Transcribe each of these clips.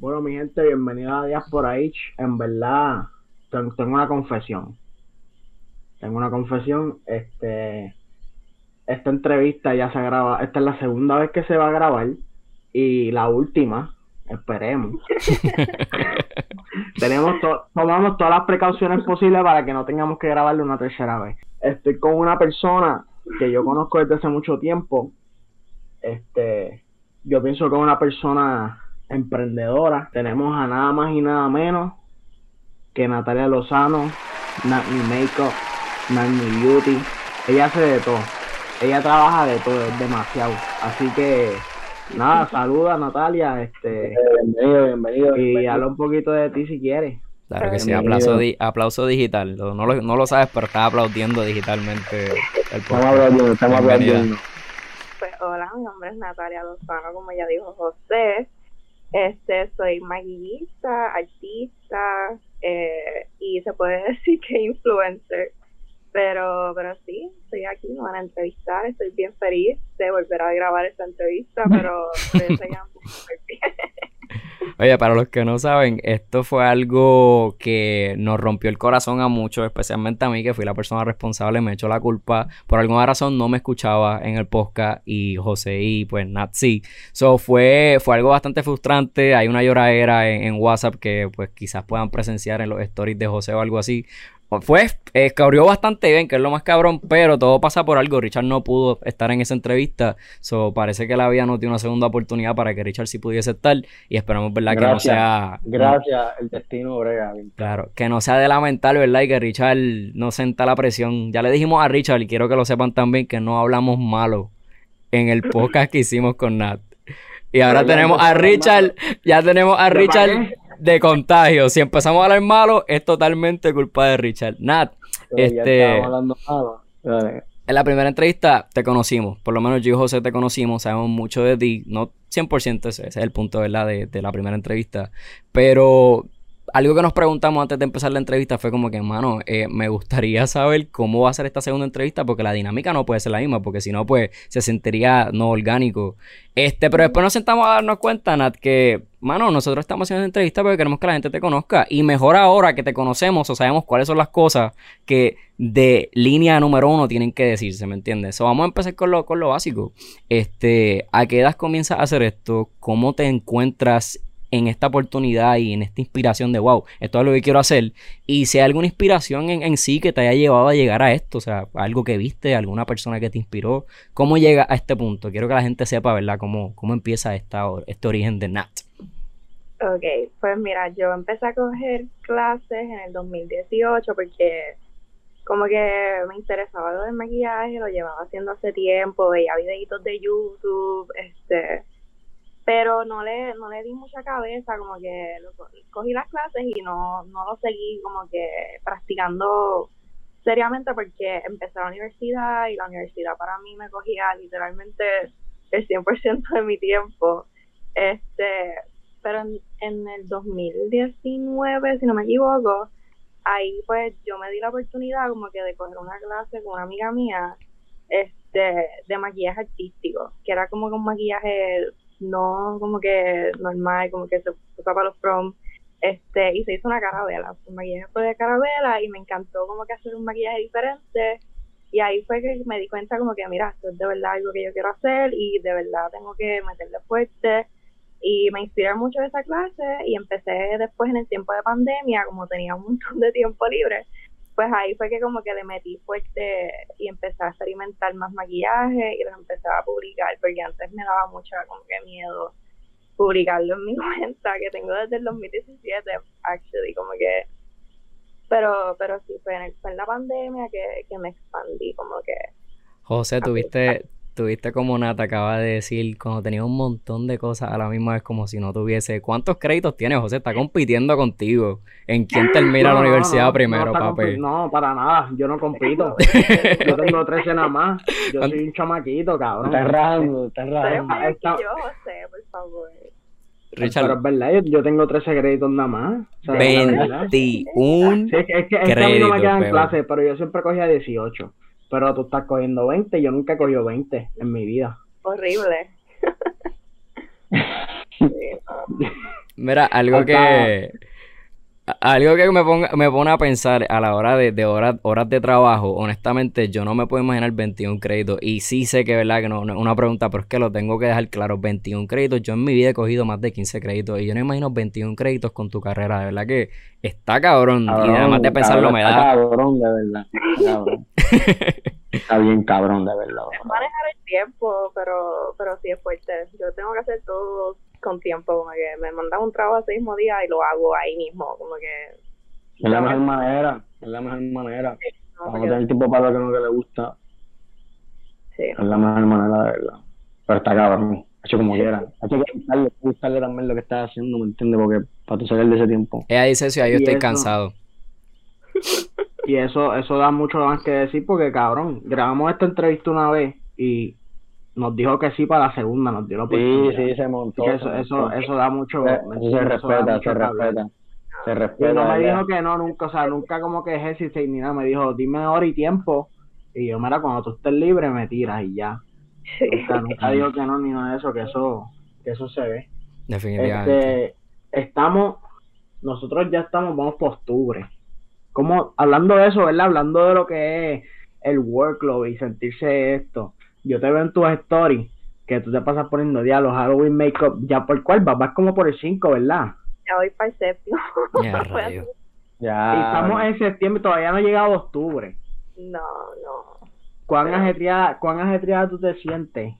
Bueno, mi gente, bienvenidos a Diaspora H. En verdad, tengo una confesión. Tengo una confesión. Este, esta entrevista ya se graba. Esta es la segunda vez que se va a grabar y la última. Esperemos. Tenemos tomamos todas las precauciones posibles para que no tengamos que grabarle una tercera vez. Estoy con una persona que yo conozco desde hace mucho tiempo. Este, yo pienso que es una persona emprendedora. Tenemos a nada más y nada menos que Natalia Lozano, Not Makeup, Not Beauty. Ella hace de todo. Ella trabaja de todo, es demasiado. Así que nada, saluda Natalia, este bienvenido, bienvenido. Y habla un poquito de ti si quieres. Claro que sí, aplauso, aplauso digital. No lo, no lo sabes, pero estás aplaudiendo digitalmente el Estamos aplaudiendo, estamos aplaudiendo. Pues hola, mi nombre es Natalia Lozano, como ya dijo José. Este, soy maquillista, artista eh, y se puede decir que influencer. Pero, pero sí, estoy aquí, me van a entrevistar, estoy bien feliz de volver a grabar esta entrevista, pero estoy bien. Oye, para los que no saben, esto fue algo que nos rompió el corazón a muchos, especialmente a mí, que fui la persona responsable, me echó la culpa. Por alguna razón no me escuchaba en el podcast y José y pues Nat sí. So fue, fue algo bastante frustrante. Hay una lloradera en, en WhatsApp que pues quizás puedan presenciar en los stories de José o algo así. Fue, eh, bastante bien, que es lo más cabrón, pero todo pasa por algo. Richard no pudo estar en esa entrevista. So, parece que la vida no tiene una segunda oportunidad para que Richard sí pudiese estar. Y esperamos, ¿verdad? que no sea. Gracias, el destino brega. Claro, que no sea de lamentar, ¿verdad? Y que Richard no sienta la presión. Ya le dijimos a Richard, y quiero que lo sepan también, que no hablamos malo en el podcast que hicimos con Nat. Y ahora tenemos a Richard, ya tenemos a Richard de contagio. Si empezamos a hablar malo, es totalmente culpa de Richard. Nat, este. En la primera entrevista te conocimos, por lo menos yo y José te conocimos, sabemos mucho de ti, no 100%, ese, es el punto ¿verdad? De, de la primera entrevista, pero algo que nos preguntamos antes de empezar la entrevista fue como que, hermano, eh, me gustaría saber cómo va a ser esta segunda entrevista porque la dinámica no puede ser la misma, porque si no, pues se sentiría no orgánico. Este, pero después nos sentamos a darnos cuenta, Nat, que, mano, nosotros estamos haciendo esta entrevista porque queremos que la gente te conozca. Y mejor ahora que te conocemos o sabemos cuáles son las cosas que de línea número uno tienen que decirse, ¿me entiendes? So, vamos a empezar con lo, con lo básico. Este, ¿a qué edad comienzas a hacer esto? ¿Cómo te encuentras en esta oportunidad y en esta inspiración de wow, esto es lo que quiero hacer. Y si hay alguna inspiración en, sí que te haya llevado a llegar a esto, o sea, algo que viste, alguna persona que te inspiró, ¿cómo llega a este punto? Quiero que la gente sepa, ¿verdad?, cómo, cómo empieza esta, este origen de Nat. Ok, pues mira, yo empecé a coger clases en el 2018 porque como que me interesaba lo del maquillaje, lo llevaba haciendo hace tiempo, veía videitos de YouTube, este pero no le, no le di mucha cabeza, como que cogí las clases y no, no lo seguí como que practicando seriamente porque empecé la universidad y la universidad para mí me cogía literalmente el 100% de mi tiempo. Este, pero en, en el 2019, si no me equivoco, ahí pues yo me di la oportunidad como que de coger una clase con una amiga mía este de maquillaje artístico, que era como que un maquillaje no como que normal, como que se usa para los prom. Este, y se hizo una carabela, un maquillaje fue de carabela y me encantó como que hacer un maquillaje diferente. Y ahí fue que me di cuenta como que, mira, esto es de verdad algo que yo quiero hacer y de verdad tengo que meterle fuerte. Y me inspiré mucho de esa clase y empecé después en el tiempo de pandemia, como tenía un montón de tiempo libre, pues ahí fue que como que le metí fuerte y empecé a experimentar más maquillaje y los empecé a publicar, porque antes me daba mucho como que miedo publicarlo en mi cuenta que tengo desde el 2017, actually, como que pero pero sí fue en, fue en la pandemia que, que me expandí como que José, tuviste, Tuviste como Nata acaba de decir, cuando tenía un montón de cosas a la misma vez, como si no tuviese. ¿Cuántos créditos tiene José? Está compitiendo contigo. ¿En quién termina la universidad primero, papi? No, para nada. Yo no compito. yo tengo 13 nada más. Yo soy un chamaquito, cabrón. Está raro, está raro. Yo, José, por favor. Richard. Pero es verdad, yo, tengo 13 créditos nada más. 21 sí, es que, es que, es que a mí no me quedan clases, pero yo siempre cogía 18. Pero tú estás cogiendo 20, yo nunca he cogido 20 en mi vida. Horrible. Mira, algo que algo que me, ponga, me pone a pensar a la hora de, de horas, horas de trabajo, honestamente, yo no me puedo imaginar 21 créditos. Y sí sé que, ¿verdad? Que no, no es una pregunta, pero es que lo tengo que dejar claro. 21 créditos, yo en mi vida he cogido más de 15 créditos. Y yo no imagino 21 créditos con tu carrera. De verdad que está cabrón. y además de pensarlo me da. Está cabrón, de verdad. Está, cabrón. está bien cabrón, de verdad. Es manejar el tiempo, pero, pero sí es fuerte. Yo tengo que hacer todo con tiempo, como que me mandan un trabajo ese mismo día y lo hago ahí mismo, como que... Es la mejor manera, es la mejor manera. No, tener tiempo para lo que no que le gusta. Sí. Es la mejor manera, de verdad. Pero está cabrón, hecho como quiera. Hay que gustarle, gustarle también lo que estás haciendo, ¿me entiendes? Porque para tu salir de ese tiempo. Ella dice, si yo estoy eso, cansado. Y eso, eso da mucho más que decir porque, cabrón, grabamos esta entrevista una vez y nos dijo que sí para la segunda, nos dio la oportunidad. Sí, sí, se montó. Eso, se eso, montó. eso da mucho. Se, eso se respeta, se respeta. Se respeta. Y no me dijo que no, nunca, o sea, nunca como que ejercicio ni nada. Me dijo, dime hora y tiempo. Y yo, mira, cuando tú estés libre, me tiras y ya. Nunca, nunca dijo que no, ni nada de eso, que eso, que eso se ve. Definitivamente. Este, estamos, nosotros ya estamos, vamos por octubre. Como, hablando de eso, ¿verdad? Hablando de lo que es el workload y sentirse esto yo te veo en tus stories que tú te pasas poniendo ya los Halloween makeup, ya por cuál vas, vas como por el 5, ¿verdad? Ya voy para el séptimo. Ya, rayo. ya. Y estamos en septiembre, todavía no ha llegado octubre. No, no. ¿Cuán, Pero... ajetreada, ¿Cuán ajetreada tú te sientes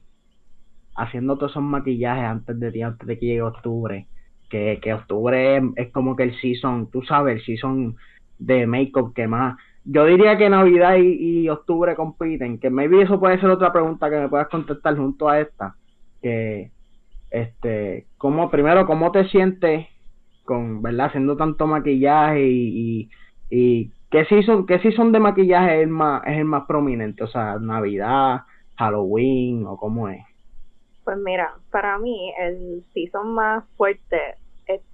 haciendo todos esos maquillajes antes de ti, antes de que llegue octubre? Que, que octubre es, es como que el season, tú sabes, el season de makeup que más yo diría que Navidad y, octubre compiten, que maybe eso puede ser otra pregunta que me puedas contestar junto a esta, que este, cómo primero cómo te sientes con, ¿verdad? Haciendo tanto maquillaje y, y, y qué season, qué season de maquillaje es el más es el más prominente, o sea, Navidad, Halloween o cómo es. Pues mira, para mí el season más fuerte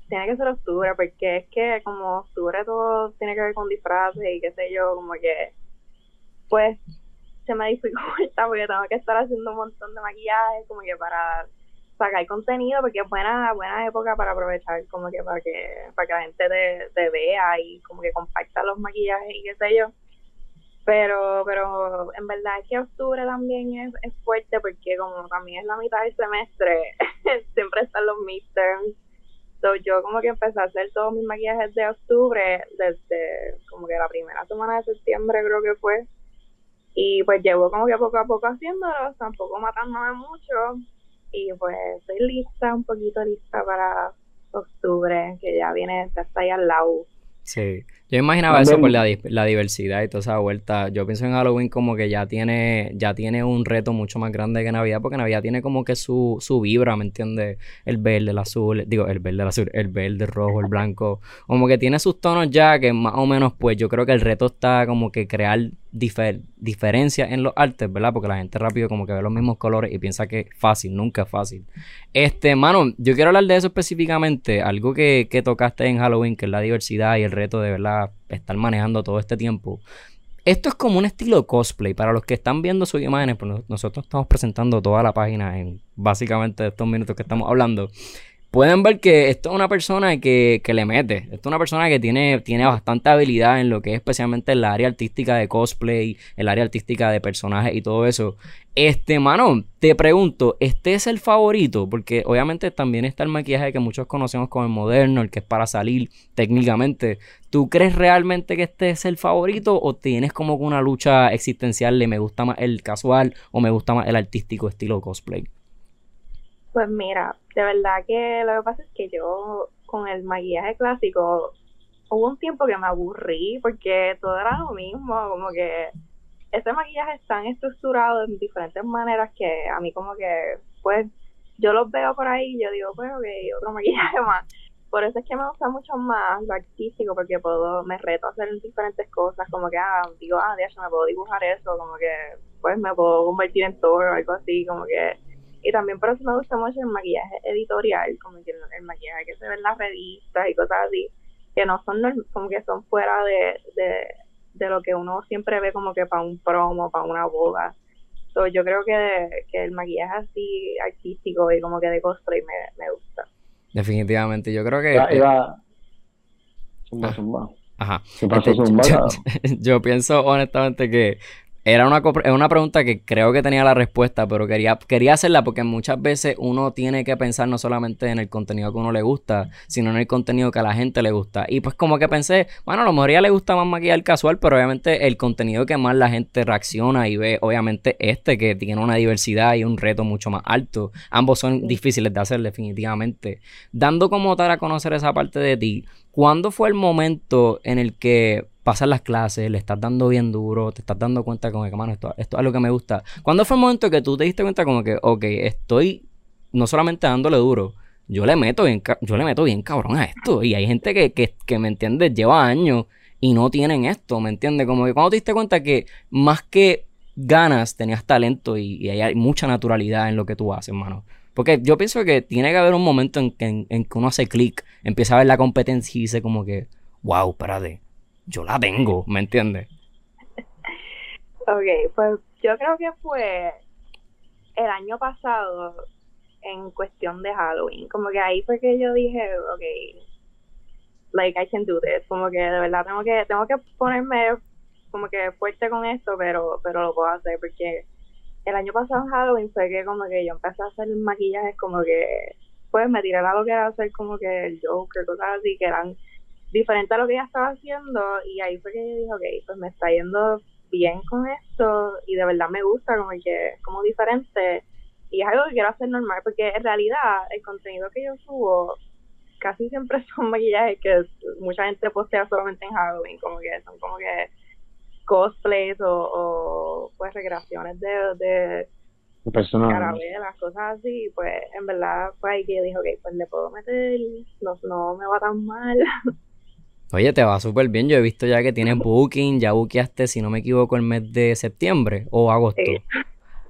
tiene que ser octubre, porque es que como octubre todo tiene que ver con disfraces y qué sé yo, como que, pues, se me dificulta porque tengo que estar haciendo un montón de maquillaje, como que para sacar contenido, porque es buena, buena época para aprovechar, como que para que, para que la gente te, te vea y como que comparta los maquillajes y qué sé yo. Pero, pero en verdad es que octubre también es, es fuerte porque como también es la mitad del semestre, siempre están los midterms Yo como que empecé a hacer todos mis maquillajes de octubre desde como que la primera semana de septiembre creo que fue. Y pues llevo como que poco a poco haciéndolos, tampoco matándome mucho. Y pues estoy lista, un poquito lista para octubre, que ya viene, está ahí al lado. Sí, yo imaginaba eso por la, la, diversidad y toda esa vuelta. Yo pienso en Halloween como que ya tiene, ya tiene un reto mucho más grande que Navidad, porque Navidad tiene como que su, su vibra, ¿me entiendes? El verde, el azul, digo, el verde, el azul, el verde, el rojo, el blanco. Como que tiene sus tonos ya que más o menos, pues yo creo que el reto está como que crear difer diferencias en los artes, ¿verdad? Porque la gente rápido como que ve los mismos colores y piensa que es fácil, nunca es fácil. Este, mano, yo quiero hablar de eso específicamente, algo que, que tocaste en Halloween, que es la diversidad y el reto de verdad estar manejando todo este tiempo. Esto es como un estilo cosplay. Para los que están viendo sus imágenes, pues nosotros estamos presentando toda la página en básicamente estos minutos que estamos hablando. Pueden ver que esto es una persona que, que le mete. Esto es una persona que tiene, tiene bastante habilidad en lo que es especialmente el área artística de cosplay, el área artística de personajes y todo eso. Este, mano, te pregunto, ¿este es el favorito? Porque obviamente también está el maquillaje que muchos conocemos como el moderno, el que es para salir técnicamente. ¿Tú crees realmente que este es el favorito o tienes como una lucha existencial de me gusta más el casual o me gusta más el artístico estilo cosplay? Pues mira, de verdad que lo que pasa es que yo con el maquillaje clásico hubo un tiempo que me aburrí porque todo era lo mismo, como que ese maquillaje es tan estructurado en diferentes maneras que a mí como que pues yo los veo por ahí y yo digo pues ok, otro maquillaje más. Por eso es que me gusta mucho más lo artístico porque puedo, me reto a hacer diferentes cosas, como que ah, digo, ah, de hecho me puedo dibujar eso, como que pues me puedo convertir en Thor o algo así, como que y también por eso me gusta mucho el maquillaje editorial, como que el, el maquillaje que se ve en las revistas y cosas así, que no son como que son fuera de, de, de lo que uno siempre ve como que para un promo, para una boda. So, yo creo que, que el maquillaje así artístico y como que de cosplay me, me gusta. Definitivamente, yo creo que... Iba, eh, iba- Zumba, Ah. zumba. Ajá. ¿Qué pasó, Este, zumba? yo, yo pienso honestamente que era una, una pregunta que creo que tenía la respuesta, pero quería, quería hacerla porque muchas veces uno tiene que pensar no solamente en el contenido que uno le gusta, sino en el contenido que a la gente le gusta. Y pues como que pensé, bueno, a lo mejor a ella le gusta más maquillar casual, pero obviamente el contenido que más la gente reacciona y ve, obviamente este que tiene una diversidad y un reto mucho más alto. Ambos son difíciles de hacer definitivamente. Dando como tal a conocer esa parte de ti, ¿Cuándo fue el momento en el que pasas las clases, le estás dando bien duro, te estás dando cuenta como que, mano, esto, es lo que me gusta? ¿Cuándo fue el momento que tú te diste cuenta como que, ok, estoy no solamente dándole duro, yo le meto bien, yo le meto bien cabrón a esto? Y hay gente que, que, que me entiende, lleva años y no tienen esto, ¿me entiendes? Como que cuando te diste cuenta que más que ganas, tenías talento y, y hay mucha naturalidad en lo que tú haces, mano. Porque yo pienso que tiene que haber un momento en que, en, en que uno hace clic, empieza a ver la competencia y dice como que, wow, espérate, yo la tengo, ¿me entiendes? Ok, pues yo creo que fue el año pasado en cuestión de Halloween. Como que ahí fue que yo dije, ok, like I can do this. Como que de verdad tengo que tengo que ponerme como que fuerte con esto, pero pero lo puedo hacer porque el año pasado en Halloween fue que como que yo empecé a hacer maquillajes como que pues me tiré a lo que era hacer como que el Joker, cosas así que eran diferentes a lo que ella estaba haciendo y ahí fue que yo dije, ok, pues me está yendo bien con esto y de verdad me gusta como que es como diferente y es algo que quiero hacer normal porque en realidad el contenido que yo subo casi siempre son maquillajes que mucha gente postea solamente en Halloween como que son como que cosplays o, o pues recreaciones de, de carabelas, cosas así, pues en verdad fue ahí que dije, ok, pues le puedo meter, no, no me va tan mal. Oye, te va súper bien. Yo he visto ya que tienes booking, ya buqueaste, si no me equivoco, el mes de septiembre o agosto. Sí.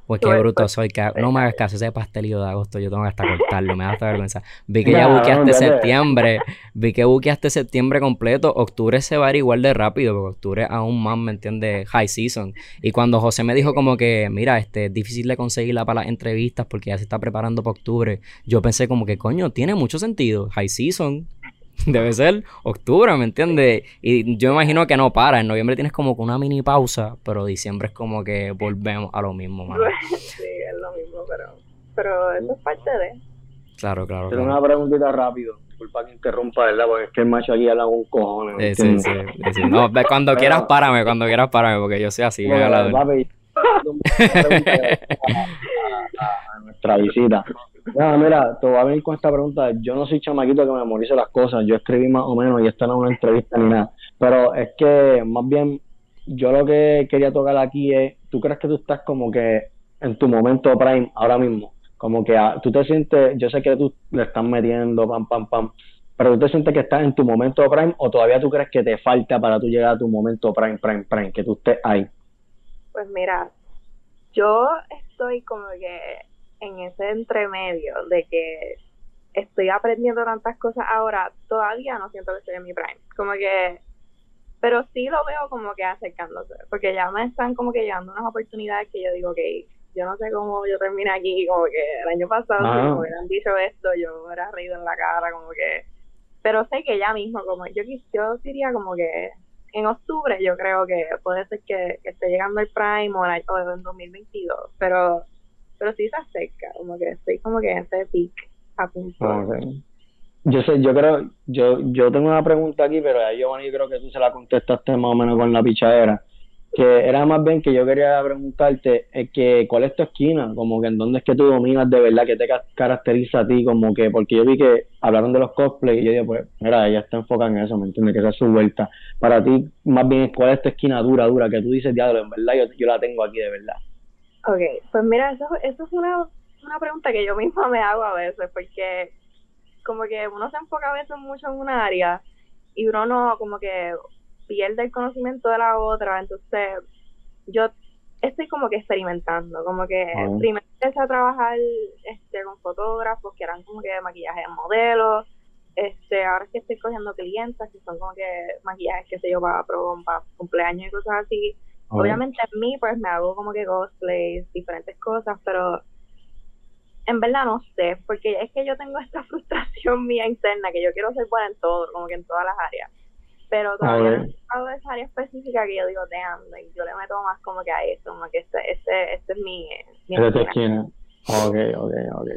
Pues qué bruto soy. Que no me hagas caso, ese pastelillo de agosto, yo tengo que hasta cortarlo, me da hasta vergüenza. Vi que ya buqueaste septiembre, vi que buqueaste septiembre completo. Octubre se va a ir igual de rápido, porque octubre aún más, ¿me entiendes? High season. Y cuando José me dijo como que, mira, este, es difícil de conseguirla para las entrevistas porque ya se está preparando para octubre, yo pensé como que, coño, tiene mucho sentido. High season. Debe ser octubre, ¿me entiendes? Y yo imagino que no para. En noviembre tienes como que una mini pausa, pero diciembre es como que volvemos a lo mismo, mano. sí, es lo mismo, pero, pero eso es parte de... Claro, claro, Tengo claro. una preguntita rápido. Disculpa que interrumpa, ¿verdad? Porque es que el macho aquí habla con cojones. ¿me Sí, sí, sí. No, cuando quieras párame, cuando quieras párame, porque yo soy así, Bueno, papi, a, a- a nuestra visita. No, mira, te voy a venir con esta pregunta. Yo no soy chamaquito que memorice las cosas. Yo escribí más o menos y esta no es una entrevista ni nada. Pero es que más bien yo lo que quería tocar aquí es, ¿tú crees que tú estás como que en tu momento prime ahora mismo? Como que ah, tú te sientes, yo sé que tú le estás metiendo, pam, pam, pam, pero tú te sientes que estás en tu momento prime o todavía tú crees que te falta para tú llegar a tu momento prime, prime, prime, que tú estés ahí. Pues mira, yo estoy como que en ese entremedio de que estoy aprendiendo tantas cosas ahora, todavía no siento que estoy en mi prime. Como que, pero sí lo veo como que acercándose, porque ya me están como que llegando unas oportunidades que yo digo, ok, yo no sé cómo yo terminé aquí, como que el año pasado, Ah. si me hubieran dicho esto, yo me hubiera reído en la cara, como que, pero sé que ya mismo, como yo, quis- yo diría como que en octubre yo creo que puede ser que, que esté llegando el prime o, el- o en 2022, pero pero sí se acerca, como que estoy como que en ese peak a punto. Yo sé, yo creo, yo, yo tengo una pregunta aquí, pero a Giovanni creo que tú se la contestaste más o menos con la pichadera. Que era más bien que yo quería preguntarte, es que ¿cuál es tu esquina? Como que en dónde es que tú dominas de verdad, que te ca- caracteriza a ti, como que, porque yo vi que hablaron de los cosplays y yo dije, pues, mira, ella está enfocada en eso, ¿me entiendes? Que esa es su vuelta. Para ti, más bien, ¿cuál es tu esquina dura, dura? Que tú dices, diablo, en verdad, yo, yo la tengo aquí de verdad. Ok, pues mira, eso, eso es una, una pregunta que yo misma me hago a veces, porque como que uno se enfoca a veces mucho en una área y uno no, como que pierde el conocimiento de la otra, entonces yo estoy como que experimentando, como que Ah. primero empecé a trabajar este con fotógrafos que eran como que maquillaje de modelos, este, ahora es que estoy cogiendo clientes que son como que maquillajes, qué sé yo, para, pro- para cumpleaños y cosas así, Obviamente en mí pues me hago como que cosplays, diferentes cosas, pero en verdad no sé, porque es que yo tengo esta frustración mía interna que yo quiero ser buena en todo, como que en todas las áreas. Pero todavía no he esa área específica que yo digo, damn, like, yo le meto más como que a eso, como que este, este, este es mi, mi es esquina. Ok, ok, ok.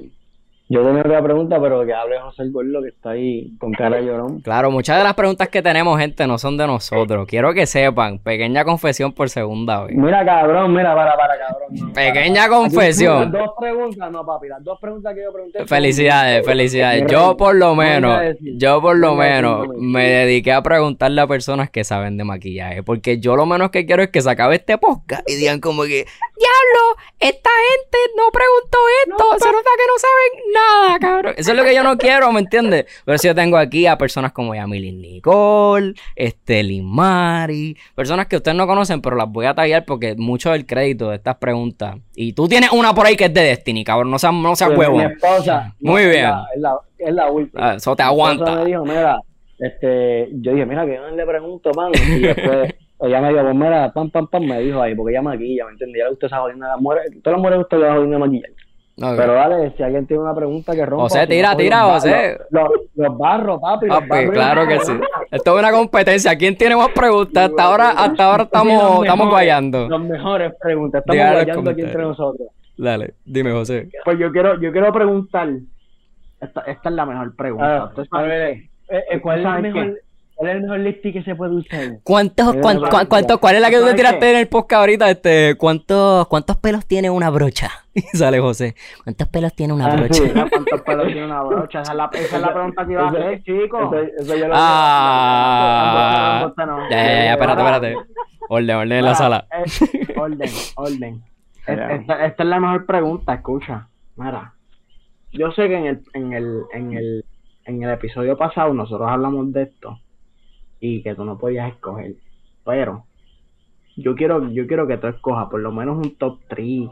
Yo tengo otra pregunta, pero que hable José el Gordo, que está ahí con cara de llorón. Claro, muchas de las preguntas que tenemos, gente, no son de nosotros. Quiero que sepan, pequeña confesión por segunda vez. Mira, cabrón, mira, para, para, cabrón. no, Pequeña para. confesión. Las dos preguntas, no, papi, las dos preguntas que yo pregunté. son- Felicidades, felicidades. Yo por lo no menos, yo por lo no menos no me dediqué a preguntarle a personas que saben de maquillaje, porque yo lo menos que quiero es que se acabe este podcast y digan como que, diablo, esta gente no preguntó esto, se nota que no saben nada, cabrón. Eso es lo que yo no quiero, ¿me entiendes? Pero si yo tengo aquí a personas como Yamili Nicole, este Mari, personas que ustedes no conocen, pero las voy a tallar porque mucho del crédito de estas preguntas. Y tú tienes una por ahí que es de Destiny, cabrón, no seas, no Pues, huevo. Mi esposa. Muy bien. la- Es la, es la última. Ah, Eso te aguanta. me dijo, mira, este, yo dije, mira, que yo no le pregunto, man. Y después ella me dijo, pues mira, pam, pam, pam, me dijo ahí, porque ella maquilla, ¿me entiendes? Ya le gusta esa jodida, todas las mujeres gustan la jodida maquillar. Ok. Pero dale, si alguien tiene una pregunta que rompa. José, si no, tira, tira, José. Los, los- los barros, papi. los Papi, barros. claro que sí. Esto es una competencia. ¿Quién tiene más preguntas? Hasta ahora, hasta ahora Sí, estamos, los estamos mejores, guayando. Los mejores preguntas. Estamos Dígalo guayando aquí entre nosotros. Dale, dime, José. Pues yo quiero, yo quiero preguntar, esta, esta es la mejor pregunta. Ah, a ver, eh, eh, ¿cuál, es ¿Sabes mejor, ¿Cuál es el mejor lipstick que se puede usar? ¿Cuántos, Mira, cuán- mira, cuán- cuántos- mira. cuál es la que tú te ¿Sabes tiraste en el podcast ahorita? Este, ¿cuántos, ¿Cuántos pelos tiene una brocha? Y sale José. ¿Cuántos pelos tiene una Ah, brocha? ¿Cuántos pelos tiene una brocha? Esa es la, esa es la pregunta que iba a hacer, chicos. Ah, ya, ya, ya, espérate, espérate. Orden, orden en la Ah, sala. eh, orden, orden. Esta es la mejor pregunta, escucha. Mira, yo sé que en el, en el, en el, en el episodio pasado nosotros hablamos de esto y que tú no podías escoger, pero yo quiero, yo quiero que tú escojas por lo menos un top 3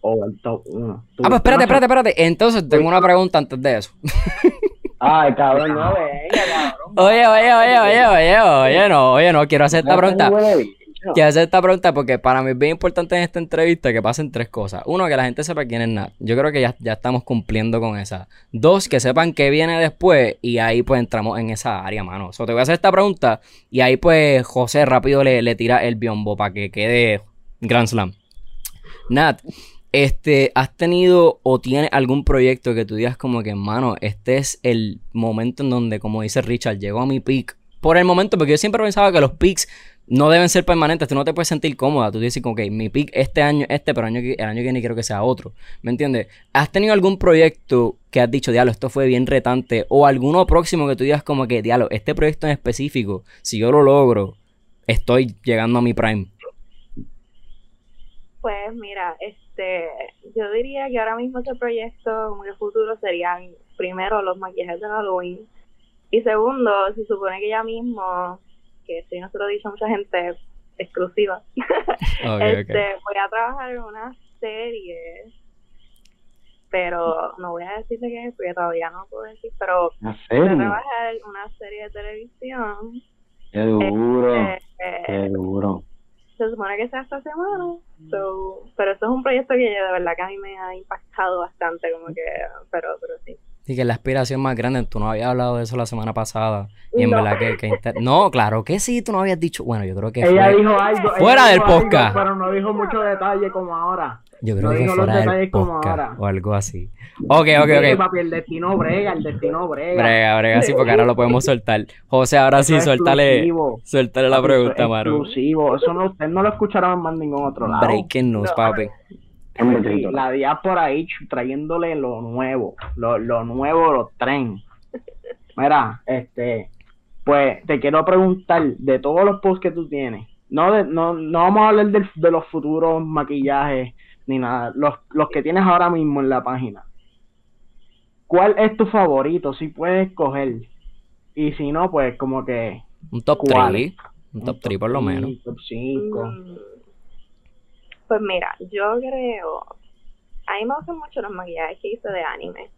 o el top 1. Ah, pues espérate, espérate, espérate. Entonces tengo una pregunta antes de eso. Ay, cabrón, no venga, cabrón. Oye, oye, oye, oye, oye, oye, no, oye, no, quiero hacer esta pregunta. Quiero hacer esta pregunta porque para mí es bien importante en esta entrevista que pasen tres cosas. Uno, que la gente sepa quién es Nat. Yo creo que ya, ya estamos cumpliendo con esa. Dos, que sepan qué viene después y ahí pues entramos en esa área, mano. So, te voy a hacer esta pregunta y ahí pues José rápido le, le tira el biombo para que quede Grand Slam. Nat, este, ¿has tenido o tienes algún proyecto que tú digas como que, mano, este es el momento en donde, como dice Richard, llegó a mi peak? Por el momento, porque yo siempre pensaba que los peaks no deben ser permanentes, tú no te puedes sentir cómoda, tú dices, ok, mi peak este año, este, pero año, el año que viene quiero que sea otro, ¿me entiendes? ¿Has tenido algún proyecto que has dicho, diablo, esto fue bien retante, o alguno próximo que tú digas como que, diablo, este proyecto en específico, si yo lo logro, estoy llegando a mi prime? Pues mira, este, yo diría que ahora mismo ese proyecto como futuro serían primero los maquillajes de Halloween y segundo, se supone que ya mismo, que si no se lo he dicho a mucha gente exclusiva, este, voy a trabajar en una serie, pero no voy a decirle qué es porque todavía no puedo decir, pero ¿En voy a trabajar en una serie de televisión. Qué duro. este, Qué duro. se supone que sea esta semana, so, pero eso es un proyecto que de verdad que a mí me ha impactado bastante, como que, pero, pero sí. Sí, que la aspiración más grande. Tú no habías hablado de eso la semana pasada. Y en No. verdad que, que inter- No, claro que sí, tú no habías dicho. Bueno, yo creo que Ella fue. dijo algo. Fuera del dijo algo, podcast. pero no dijo mucho detalle como ahora. Yo creo no que fuera del como podcast. ahora. O algo así. Ok, ok, Sí, ok. papi, el destino brega, el destino brega. Brega, brega, sí, porque ahora lo podemos soltar. José, ahora sí, Eso suéltale, suéltale la pregunta, Maru. Exclusivo. Eso no, ustedes no lo escucharon en más ningún otro lado. Breaking news, No. papi. Sí, la diáspora ahí trayéndole lo nuevo, lo, lo nuevo, los tren. Mira, este, pues te quiero preguntar de todos los posts que tú tienes, no de, no, no vamos a hablar del- de, los futuros maquillajes ni nada, los, los que tienes ahora mismo en la página. ¿Cuál es tu favorito? Si puedes escoger. Y si no, pues como que Un top ¿Cuál? 3. Un top 3 por lo menos. Top 5. Pues mira, yo creo, a mí me gustan mucho los maquillajes que hice de anime,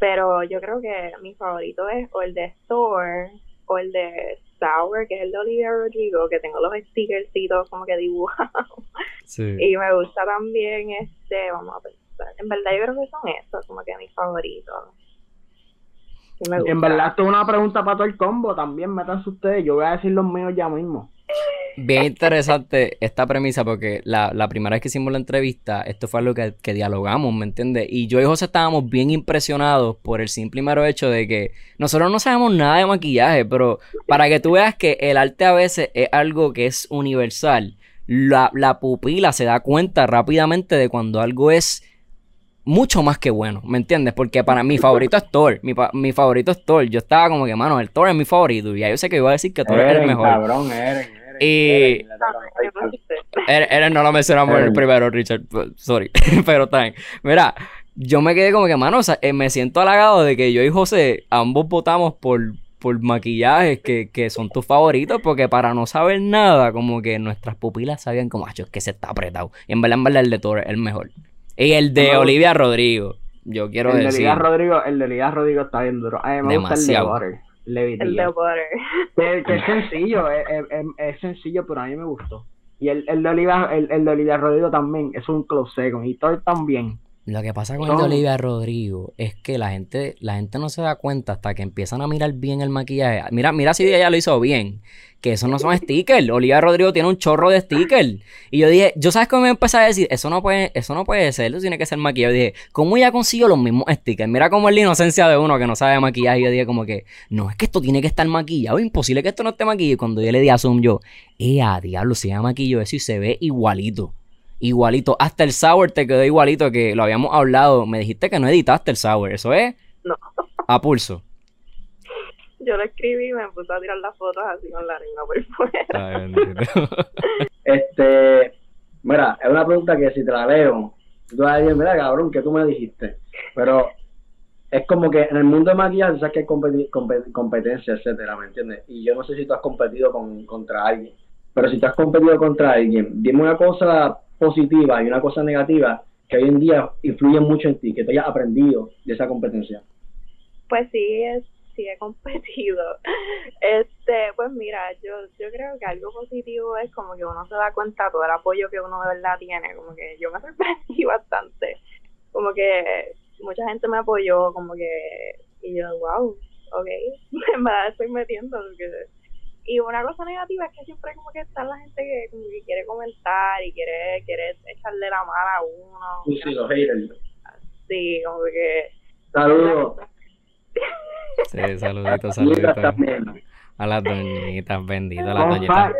pero yo creo que mi favorito es o el de Thor o el de Sour, que es el de Olivia Rodrigo, que tengo los stickercitos como que dibujados. Sí. Y me gusta también este, vamos a pensar. En verdad yo creo que son estos, como que mis favoritos. Me En gustan. verdad, esto es una pregunta para todo el combo. También métanse ustedes. Yo voy a decir los míos ya mismo. Bien interesante esta premisa porque la, la primera vez que hicimos la entrevista, esto fue algo que, que dialogamos, ¿me entiendes? Y yo y José estábamos bien impresionados por el simple y mero hecho de que nosotros no sabemos nada de maquillaje, pero para que tú veas que el arte a veces es algo que es universal, la, la pupila se da cuenta rápidamente de cuando algo es mucho más que bueno, ¿me entiendes? Porque para mi favorito es Thor, mi, mi favorito es Thor. Yo estaba como que, mano, el Thor es mi favorito. Y ya yo sé que iba a decir que Thor es el mejor. cabrón, Eren, Y- Eren. Eren, no lo mencionamos en el primero, Richard. P- Sorry. Pero está bien. Mira, yo me quedé como que, mano, o sea, eh, me siento halagado de que yo y José ambos votamos por, por maquillajes que, que son tus favoritos, porque para no saber nada, como que nuestras pupilas sabían como, "Acho, es que se está apretado. Y en verdad, en verdad, el de Thor es el mejor. Y el de No. Olivia Rodrigo, yo quiero el de decir. Lidia Rodrigo, el de Lidia Rodrigo está bien duro. A mí me Demasiado. gusta el de Butter. Levy El de Butter. Que, que es sencillo, es, es- es- es sencillo, pero a mí me gustó. Y el, el de Olivia, el, el de Olivia Rodrigo también, es un close second. Y Thor también. Lo que pasa con No. el de Olivia Rodrigo es que la gente, la gente no se da cuenta hasta que empiezan a mirar bien el maquillaje. Mira, mira si ella lo hizo bien. Que eso no son stickers. Olivia Rodrigo tiene un chorro de stickers. Y yo dije, yo sabes cómo me empecé a decir, eso no puede, eso no puede ser, eso tiene que ser maquillaje. Yo dije, ¿cómo ella consiguió los mismos stickers? Mira cómo es la inocencia de uno que no sabe maquillaje. Y yo dije como que, no, es que esto tiene que estar maquillado. Imposible que esto no esté maquillado. Y cuando yo le di a zoom, yo, eh, a diablo, si ella maquilló eso y se ve igualito. Igualito. Hasta el sour te quedó igualito que lo habíamos hablado. Me dijiste que no editaste el sour. Eso es No. a pulso. Yo lo escribí y me puse a tirar las fotos así con la lengua por fuera. Ay. Este, mira, es una pregunta que si te la leo, tú vas a decir, mira, cabrón, que tú me dijiste. Pero es como que en el mundo de maquillaje, sabes que hay competi- compet- competencia, etcétera, ¿me entiendes? Y yo no sé si tú has competido con, contra alguien. Pero si tú has competido contra alguien, dime una cosa positiva y una cosa negativa que hoy en día influyen mucho en ti, que te hayas aprendido de esa competencia. Pues sí, es, sí he competido. Este, pues mira, yo, yo creo que algo positivo es como que uno se da cuenta todo el apoyo que uno de verdad tiene, como que yo me sorprendí bastante, como que mucha gente me apoyó, como que, y yo, wow, ok, verdad estoy metiendo, porque, y una cosa negativa es que siempre como que está la gente que como que quiere comentar y quiere, quiere echarle la mala a uno, Sí, sí, los haters. sí, como que Saludos. Sí, saluditos, Saludos saluditos. A las doñitas, bendito, a las Fun doñitas. fact,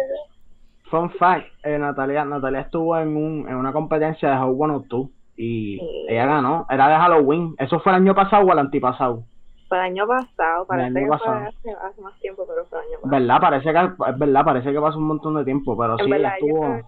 fun fact eh, Natalia, Natalia estuvo en, un, en una competencia de How One Two y Sí. ella ganó. Era de Halloween. ¿Eso fue el año pasado o el antipasado? Fue el año pasado, parece año que pasado. fue hace, hace más tiempo, pero fue el año pasado. ¿Verdad? Parece que, es verdad, parece que pasó un montón de tiempo, pero en sí, verdad, estuvo...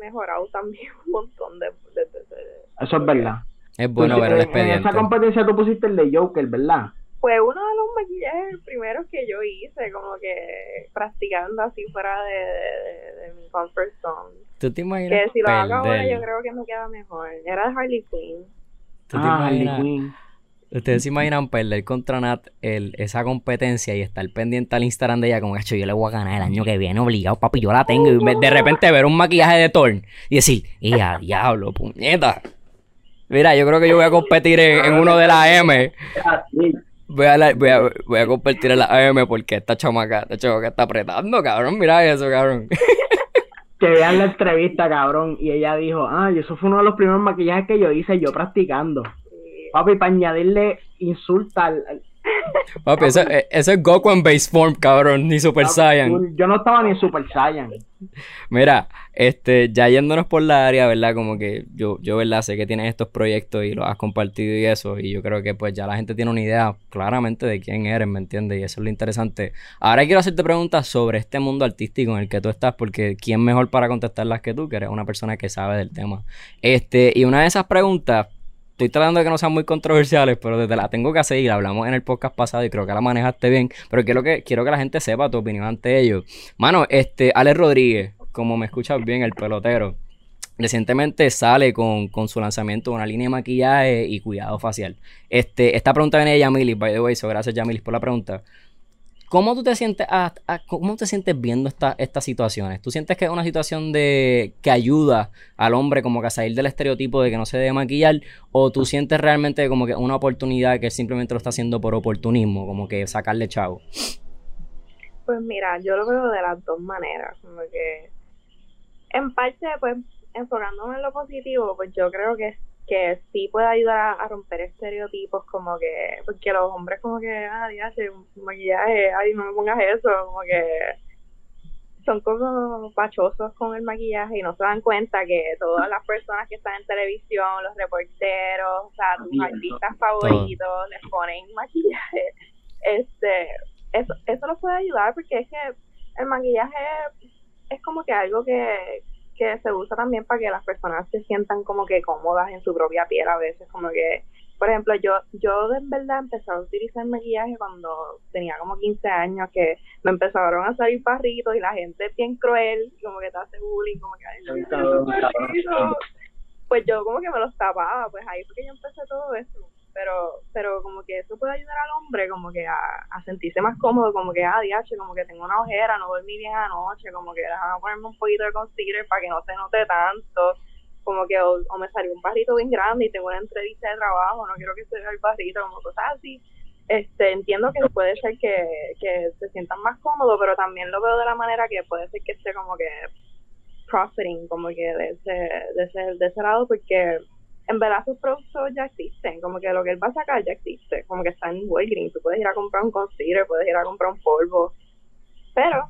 mejorado también un montón de... de, de- de- Eso es verdad. Es bueno Tú- ver el en- En expediente. esa competencia tú pusiste el de Joker, ¿verdad? Fue uno de los maquillajes primeros que yo hice, como que practicando así fuera de, de, de mi comfort zone. ¿Tú te imaginas Que si lo hago ahora yo creo que me queda mejor. Era de Harley Quinn. ¿Tú te Ah, Harley imaginas? Quinn. Ustedes se imaginan perder contra Nat el, esa competencia y estar pendiente al Instagram de ella como que yo le voy a ganar el año que viene obligado, papi, yo la tengo. Y de repente ver un maquillaje de Thor y decir, ¡ya, diablo, puñeta! Mira, yo creo que yo voy a competir en, en uno de la M. Voy a, la- voy, a, voy a competir en la M porque esta chamaca, esta chamaca está apretando, cabrón. Mira eso, cabrón. Que vean la entrevista, cabrón. Y ella dijo, ah, eso fue uno de los primeros maquillajes que yo hice yo practicando. Papi, para añadirle insulta al... al- Papi, eso, eh, eso es Goku en base form, cabrón, ni Super Saiyan. Yo no estaba ni en Super Saiyan. Mira, este, ya yéndonos por la área, ¿verdad? Como que yo, yo, ¿verdad? Sé que tienes estos proyectos y los has compartido y eso, y yo creo que pues ya la gente tiene una idea claramente de quién eres, ¿me entiendes? Y eso es lo interesante. Ahora quiero hacerte preguntas sobre este mundo artístico en el que tú estás, porque ¿quién mejor para contestarlas que tú, que eres una persona que sabe del tema? Este, y una de esas preguntas, estoy tratando de que no sean muy controversiales, pero desde la tengo que hacer la hablamos en el podcast pasado y creo que la manejaste bien, pero quiero que, quiero que la gente sepa tu opinión ante ellos. Mano, este, Alex Rodríguez, como me escuchas bien, el pelotero, recientemente sale con, con su lanzamiento de una línea de maquillaje y cuidado facial. Este, esta pregunta viene de Yamilis, by the way, so gracias Yamilis por la pregunta. ¿Cómo tú te sientes, cómo te sientes viendo esta, estas situaciones? ¿Tú sientes que es una situación de que ayuda al hombre como que a salir del estereotipo de que no se debe maquillar? ¿O tú sientes realmente como que una oportunidad que simplemente lo está haciendo por oportunismo, como que sacarle chavo? Pues mira, yo lo veo de las dos maneras, como en parte pues enfocándome en lo positivo, pues yo creo que que sí puede ayudar a, romper estereotipos como que, porque los hombres como que, ah, un maquillaje, ay, no me pongas eso, como que son como pachosos con el maquillaje y no se dan cuenta que todas las personas que están en televisión, los reporteros, o sea, tus artistas favoritos, les ponen maquillaje. Este, eso, eso los puede ayudar porque es que el maquillaje es como que algo que, que se usa también para que las personas se sientan como que cómodas en su propia piel a veces, como que, por ejemplo, yo yo en verdad empecé a utilizar maquillaje cuando tenía como 15 años, que me empezaron a salir parritos y la gente es bien cruel, como que te hace bullying, como que, pues yo como que me los tapaba, pues ahí fue que yo empecé todo eso pero pero como que eso puede ayudar al hombre como que a, a sentirse más cómodo, como que, ah, diache, como que tengo una ojera, no dormí bien anoche, como que déjame ponerme un poquito de concealer para que no se note tanto, como que o, me salió un barrito bien grande y tengo una entrevista de trabajo, no quiero que se vea el barrito, como cosas así. Este, entiendo que puede ser que, que se sientan más cómodos, pero también lo veo de la manera que puede ser que esté como que profiting, como que de ese, de ese, de ese lado, porque en verdad sus productos ya existen, como que lo que él va a sacar ya existe, como que está en Walgreens, tú puedes ir a comprar un concealer, puedes ir a comprar un polvo, pero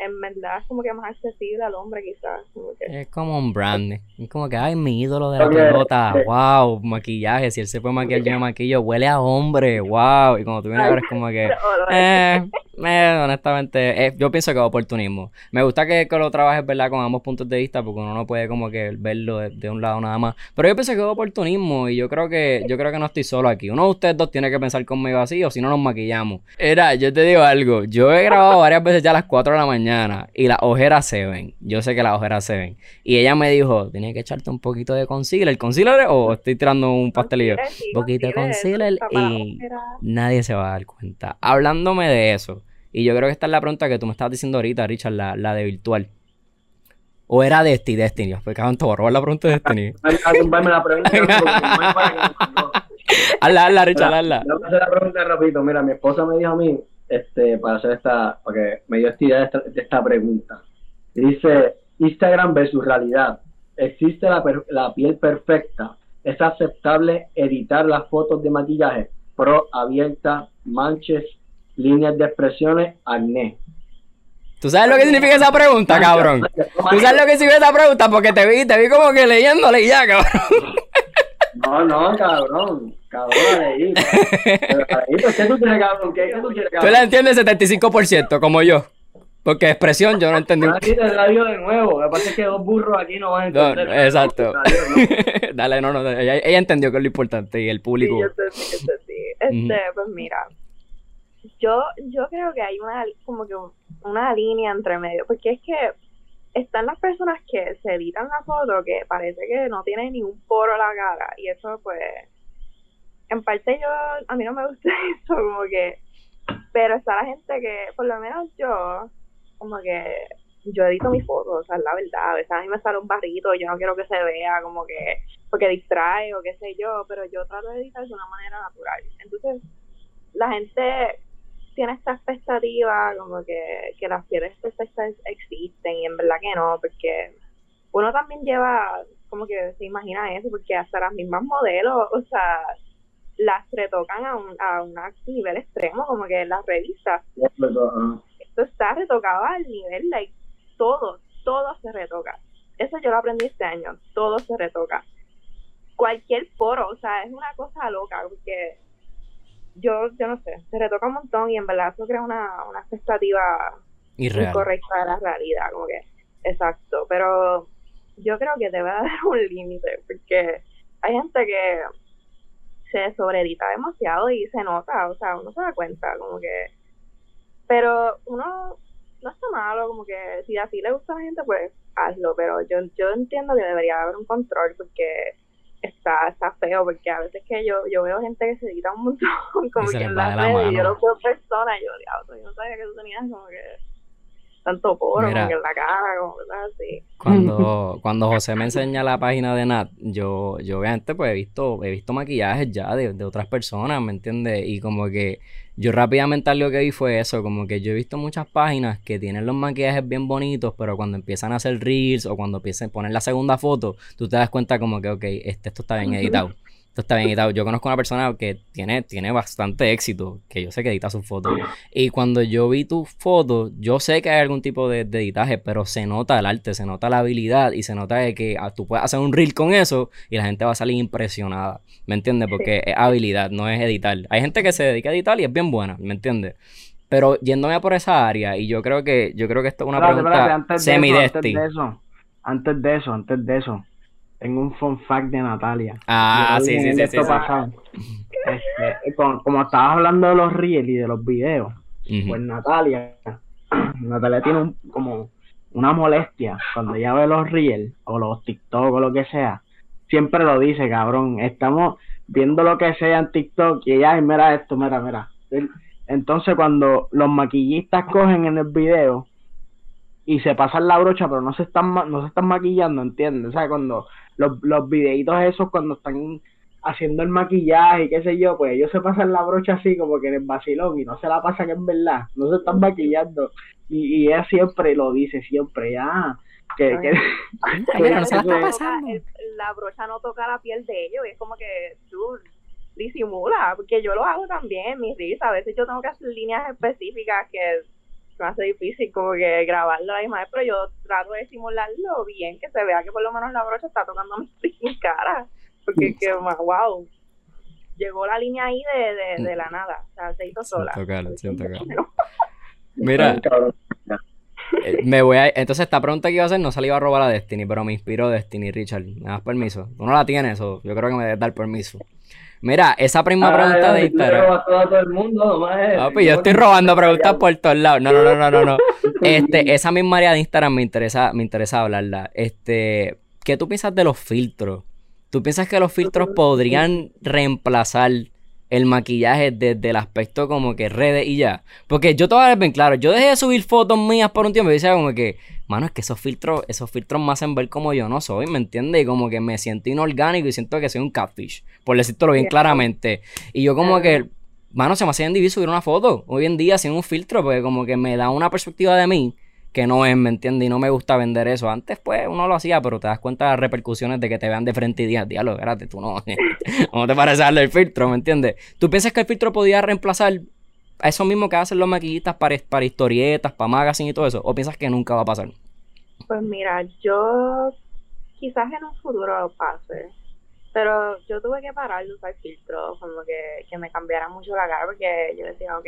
en verdad es como que más accesible al hombre quizás. Es como un brand, es como que, ay, mi ídolo de la pelota, wow, maquillaje, si él se puede maquillar, yo me maquillo, huele a hombre, wow, y cuando tú vienes a ver es como que, eh, eh, honestamente, eh, yo pienso que es oportunismo. Me gusta que, lo trabajes, ¿verdad? Con ambos puntos de vista, porque uno no puede como que verlo de, un lado nada más. Pero yo pienso que es oportunismo y yo creo que yo creo que no estoy solo aquí. Uno de ustedes dos tiene que pensar conmigo así o si no nos maquillamos. Era, yo te digo algo, yo he grabado varias veces ya a las 4 de la mañana y las ojeras se ven. Yo sé que las ojeras se ven. Y ella me dijo, tienes que echarte un poquito de concealer. ¿El ¿Concealer o estoy tirando un pastelillo? Un poquito de concealer y nadie se va a dar cuenta. Hablándome de eso. Y yo creo que esta es la pregunta que tú me estabas diciendo ahorita, Richard, la, la de virtual. ¿O era Destiny? Destiny. Pues cabrón, te borró la pregunta de Destiny. la pregunta. hazla, hazla, Richard, hazla. Voy a hacer la pregunta rapidito. Mira, mi esposa me dijo a mí, este, para hacer esta, para que me dio esta idea de esta, de esta pregunta. Dice, Instagram versus realidad. ¿Existe la, la piel perfecta? ¿Es aceptable editar las fotos de maquillaje? Pro, abierta, manches, líneas de expresiones, acné. ¿Tú sabes lo que significa esa pregunta, cabrón? ¿Tú sabes lo que significa esa pregunta? Porque te vi, te vi como que leyéndole y ya, cabrón. No, no, cabrón. Cabrón. Pero, ¿qué tú quieres, cabrón? ¿Qué, tú quieres, cabrón? Tú la entiendes 75%, como yo. Porque expresión yo no entendí. Aquí te radio de nuevo. Lo que pasa es que dos burros aquí no van a entender. No, exacto. Dale, no, no. Ella, entendió que es lo importante y el público. Sí, yo entendí, Este, pues mira, yo, yo creo que hay una, como que una línea entre medio, porque es que están las personas que se editan la foto que parece que no tienen ni un poro a la cara y eso pues en parte yo a mí no me gusta eso como que pero está la gente que por lo menos yo como que yo edito mis fotos, o sea, es la verdad, a veces a mí me sale un barrito, yo no quiero que se vea como que porque distrae o qué sé yo, pero yo trato de editar de una manera natural. Entonces, la gente tiene esta expectativa como que, que las pieles perfectas existen y en verdad que no, porque uno también lleva, como que se imagina eso, porque hasta las mismas modelos, o sea, las retocan a un, a un nivel extremo, como que en las revistas. Esto está retocado al nivel, like, todo, todo se retoca. Eso yo lo aprendí este año, todo se retoca. Cualquier foro, o sea, es una cosa loca, porque yo, yo no sé, se retoca un montón y en verdad eso crea una, una expectativa incorrecta de la realidad, como que, exacto, pero yo creo que debe haber un límite, porque hay gente que se sobreedita demasiado y se nota, o sea, uno se da cuenta, como que, pero uno no está malo, como que si así le gusta a la gente, pues hazlo, pero yo, yo entiendo que debería haber un control, porque está, está feo porque a veces que yo, yo veo gente que se edita un montón como que en las de la redes y yo lo veo en persona y yo, diablo, yo no sabía que tú tenías como que tanto poro Mira. como que en la cara, como cosas así. Cuando, cuando José me enseña la página de Nat, yo, yo obviamente pues he visto, he visto maquillajes ya de, de otras personas, ¿me entiendes? Y como que yo rápidamente algo que vi fue eso, como que yo he visto muchas páginas que tienen los maquillajes bien bonitos, pero cuando empiezan a hacer reels o cuando empiezan a poner la segunda foto, tú te das cuenta como que, ok, este, esto está bien editado. Esto está bien editado. Yo conozco una persona que tiene, tiene bastante éxito, que yo sé que edita sus fotos. Y cuando yo vi tu foto, yo sé que hay algún tipo de, de editaje, pero se nota el arte, se nota la habilidad y se nota de que ah, tú puedes hacer un reel con eso y la gente va a salir impresionada. ¿Me entiendes? Porque es habilidad, no es editar. Hay gente que se dedica a editar y es bien buena, ¿me entiendes? Pero yéndome por esa área, y yo creo que, yo creo que esto es una Espérate, pregunta eso, antes de eso, antes de eso, antes de eso, tengo un fun fact de Natalia. Ah, sí, sí, sí, esto sí. Este, como, como estabas hablando de los reels y de los videos, Ujú. pues Natalia, Natalia tiene un, como una molestia cuando ella ve los reels o los TikTok o lo que sea, siempre lo dice, cabrón, estamos viendo lo que sea en TikTok y ella, "Ay, mira esto, mira, mira. Entonces cuando los maquillistas cogen en el video y se pasan la brocha pero no se están ma- no se están maquillando, ¿entiendes? O sea, cuando los, los videitos esos cuando están haciendo el maquillaje y qué sé yo, pues ellos se pasan la brocha así como que en el vacilón y no se la pasan en verdad, no se están maquillando. Y, y ella siempre lo dice, siempre, ya, que, que, Ay, que mira, no se la está el- brocha no toca la piel de ellos y es como que tú disimula, porque yo lo hago también mis reels, a veces yo tengo que hacer líneas específicas que me hace difícil como que grabarlo a la misma vez, pero yo trato de simularlo bien, que se vea que por lo menos la brocha está tocando mi, mi cara, porque que wow, llegó la línea ahí de, de, de la nada, o sea, se hizo sola. Mira. Eh, Me voy a... Entonces, esta pregunta que iba a hacer no se la iba a robar a Destiny, pero me inspiró Destiny, Richard. ¿Me das permiso? Tú no la tienes, o yo creo que me debes dar permiso. Mira, esa misma pregunta de Instagram. Ah, pues yo estoy robando preguntas por todos lados. No, no, no, no, no, no. Este, esa misma área de Instagram me interesa, me interesa hablarla. Este, ¿qué tú piensas de los filtros? ¿Tú piensas que los filtros podrían reemplazar el maquillaje desde el aspecto como que redes y ya? Porque yo te voy a ver bien claro, yo dejé de subir fotos mías por un tiempo y decía como que, mano, es que esos filtros, esos filtros me hacen ver como yo no soy, ¿me entiendes? Y como que me siento inorgánico y siento que soy un catfish, por decírtelo bien Yeah. claramente. Y yo como que, mano, se me hace bien difícil subir una foto hoy en día sin un filtro, porque como que me da una perspectiva de mí que no es, ¿me entiendes? Y no me gusta vender eso. Antes, pues, uno lo hacía, pero te das cuenta de las repercusiones de que te vean de frente y digas, diablo, espérate, tú no, ¿cómo te parece darle el filtro, ¿me entiendes? ¿Tú piensas que el filtro podía reemplazar eso mismo que hacen los maquillistas para, para historietas, para magazine y todo eso? ¿O piensas que nunca va a pasar? Pues mira, yo quizás en un futuro lo pase, pero yo tuve que parar de usar filtros, como que, que me cambiara mucho la cara, porque yo decía, ok,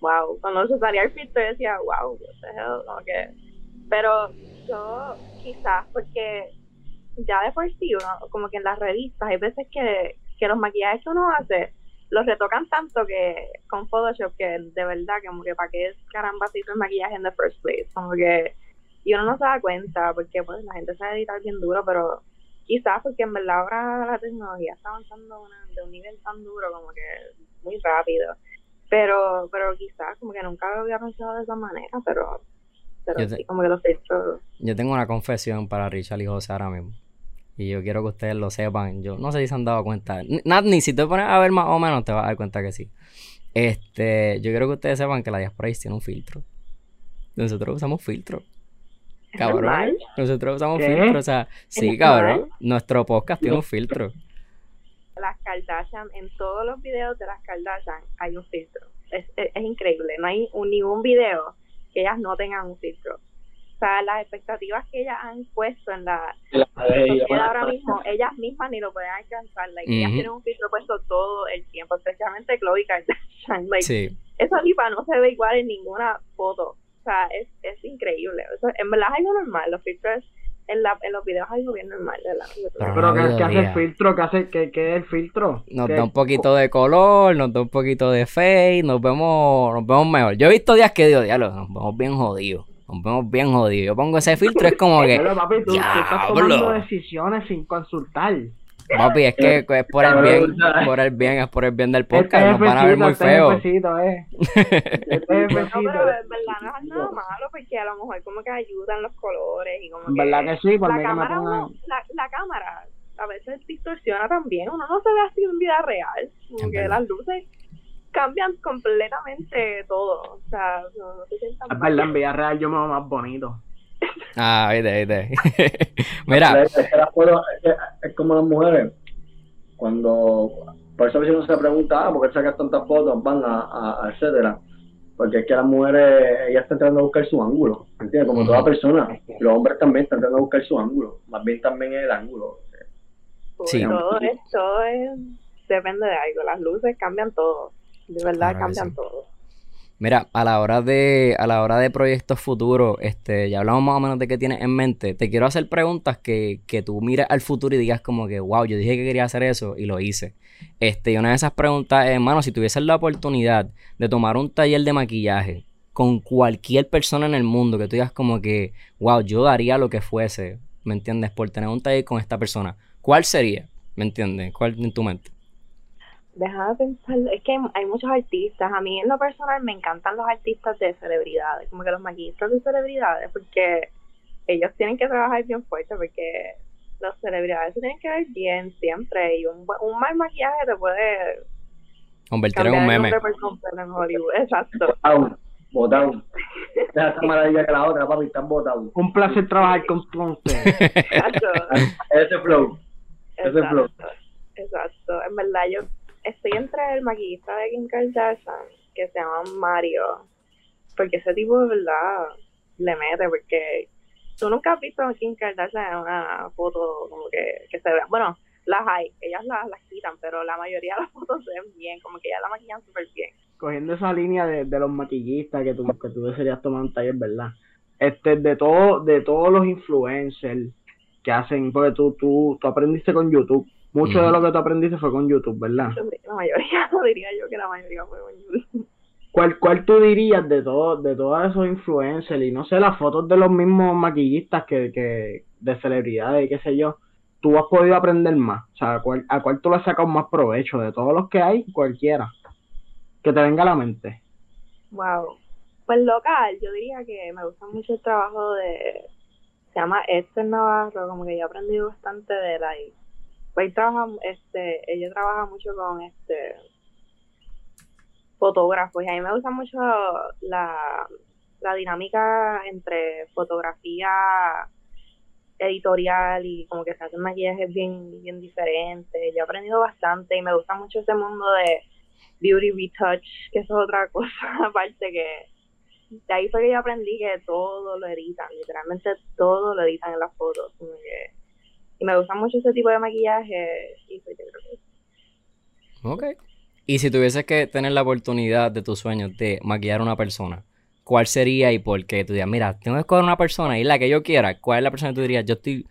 wow, cuando se salía el filtro yo decía, wow, what como que, pero yo quizás porque ya de por sí, uno, como que en las revistas hay veces que, que los maquillajes que uno hace los retocan tanto que con Photoshop que de verdad como que para qué caramba se hizo el maquillaje en the first place, como que y uno no se da cuenta porque pues la gente sabe editar bien duro, pero quizás porque en verdad ahora la tecnología está avanzando una- de un nivel tan duro como que muy rápido. Pero pero quizás como que nunca lo había pensado de esa manera, pero pero Yo te- sí, como que los filtros Yo tengo una confesión para Richard y José ahora mismo. Y yo quiero que ustedes lo sepan. Yo no sé si se han dado cuenta. N- Nat, ni si te pones a ver más o menos, te vas a dar cuenta que sí. Este, yo quiero que ustedes sepan que la Diaspora Ace tiene un filtro. Nosotros usamos filtro. Cabrón. normal. Nosotros usamos ¿Qué? filtro. O sea, sí, normal? cabrón. Nuestro podcast tiene un filtro. las Kardashian, en todos los videos de las Kardashian hay un filtro. Es, es, es increíble, no hay un, ningún video que ellas no tengan un filtro. O sea, las expectativas que ellas han puesto en la La ella, sociedad ahora mismo, ellas mismas ni lo pueden alcanzar. Like, Ellas Ujú. tienen un filtro puesto todo el tiempo, especialmente Chloe Kardashian. Like, Sí. Esa lipa no se ve igual en ninguna foto. O sea, es, es increíble. Eso, en verdad es algo normal. Los filtros en, la, en los videos es algo bien normal. ¿verdad? Pero ¿qué, ha qué hace el filtro? ¿Qué hace qué, qué es el filtro? Nos ¿Qué- da un poquito de color, nos da un poquito de fade, nos vemos, nos vemos mejor. Yo he visto días que digo, diablo, nos vemos bien jodidos. Nos vemos bien jodidos. Yo pongo ese filtro, es como que. Pero, papi, tú, tú estás tomando decisiones sin consultar. Papi, es que es por el bien, por el bien, es por el bien del podcast, nos van a ver muy este feo. jefecito, eh. Este No, jefecito. pero en verdad no es nada malo porque a lo mejor como que ayudan los colores y como que... verdad que sí, por la mí que me cámara, uno- la, la cámara a veces distorsiona también, uno no se ve así en vida real, como Es que verdad. las luces cambian completamente todo, o sea, no, no se sientan Es verdad, en vida real yo me veo más bonito. Ah, viste, viste. Mira, Es, como las mujeres. Cuando. Por eso a veces uno se pregunta, ah, ¿por qué sacas tantas fotos? Van a, a, a etcétera. Porque es que las mujeres, ellas están tratando de buscar su ángulo. ¿Entiendes? Como toda persona. Los hombres también están tratando de buscar su ángulo. Más bien también el ángulo. Sí. Todo es, todo es, depende de algo, las luces cambian todo, de verdad Claro cambian sí. todo. Mira, a la hora de, a la hora de proyectos futuros, este, ya hablamos más o menos de qué tienes en mente. Te quiero hacer preguntas que, que tú mires al futuro y digas como que, wow, yo dije que quería hacer eso y lo hice. Este, y una de esas preguntas es, hermano, si tuvieses la oportunidad de tomar un taller de maquillaje con cualquier persona en el mundo, que tú digas como que, wow, yo daría lo que fuese, ¿me entiendes? Por tener un taller con esta persona. ¿Cuál sería? ¿Me entiendes? ¿Cuál en tu mente? Déjame pensar, es que hay, hay muchos artistas, a mí en lo personal me encantan los artistas de celebridades, como que los maquillistas de celebridades, porque ellos tienen que trabajar bien fuerte, porque las celebridades se tienen que ver bien siempre, y un, un mal maquillaje te puede Convertir en un meme. en Hollywood, exacto. Botado. Deja esta maravilla que la otra, papi, están botados. Un placer trabajar con, ustedes. exacto. Ese flow. Ese flow. Exacto, exacto. En verdad, yo estoy entre el maquillista de Kim Kardashian, que se llama Mario, porque ese tipo de verdad le mete, porque tú nunca has visto a Kim Kardashian en una foto como que, que se vea. Bueno, las hay, ellas las, las quitan, pero la mayoría de las fotos se ven bien, como que ellas la maquillan súper bien. Cogiendo esa línea de, de los maquillistas que tú, que tú desearías tomar un taller, ¿verdad? Este, de todo, de todos los influencers que hacen, porque tú, tú, tú aprendiste con YouTube. Mucho de lo que tú aprendiste fue con YouTube, ¿verdad? La mayoría, no diría yo que la mayoría fue con YouTube. ¿Cuál, ¿Cuál tú dirías de todo, de todos esos influencers y no sé, las fotos de los mismos maquillistas que, que de celebridades y qué sé yo? Tú has podido aprender más. O sea, ¿a cuál, a cuál tú le has sacado más provecho? De todos los que hay, cualquiera. Que te venga a la mente. Wow. Pues local, yo diría que me gusta mucho el trabajo de. Se llama Esther Navarro, como que yo he aprendido bastante de él trabaja, este, ella trabaja mucho con este fotógrafos y a mí me gusta mucho la, la dinámica entre fotografía editorial y como que se hacen maquillajes bien, bien diferentes. Yo he aprendido bastante y me gusta mucho ese mundo de beauty retouch, que es otra cosa aparte que de ahí fue que yo aprendí que todo lo editan, literalmente todo lo editan en las fotos. que- y me gusta mucho ese tipo de maquillaje y pues yo creo que Ok. Y si tuvieses que tener la oportunidad de tus sueños de maquillar a una persona, ¿cuál sería y por qué? Tú dirías, mira, tengo que escoger una persona y la que yo quiera. ¿Cuál es la persona que tú dirías? Yo estoy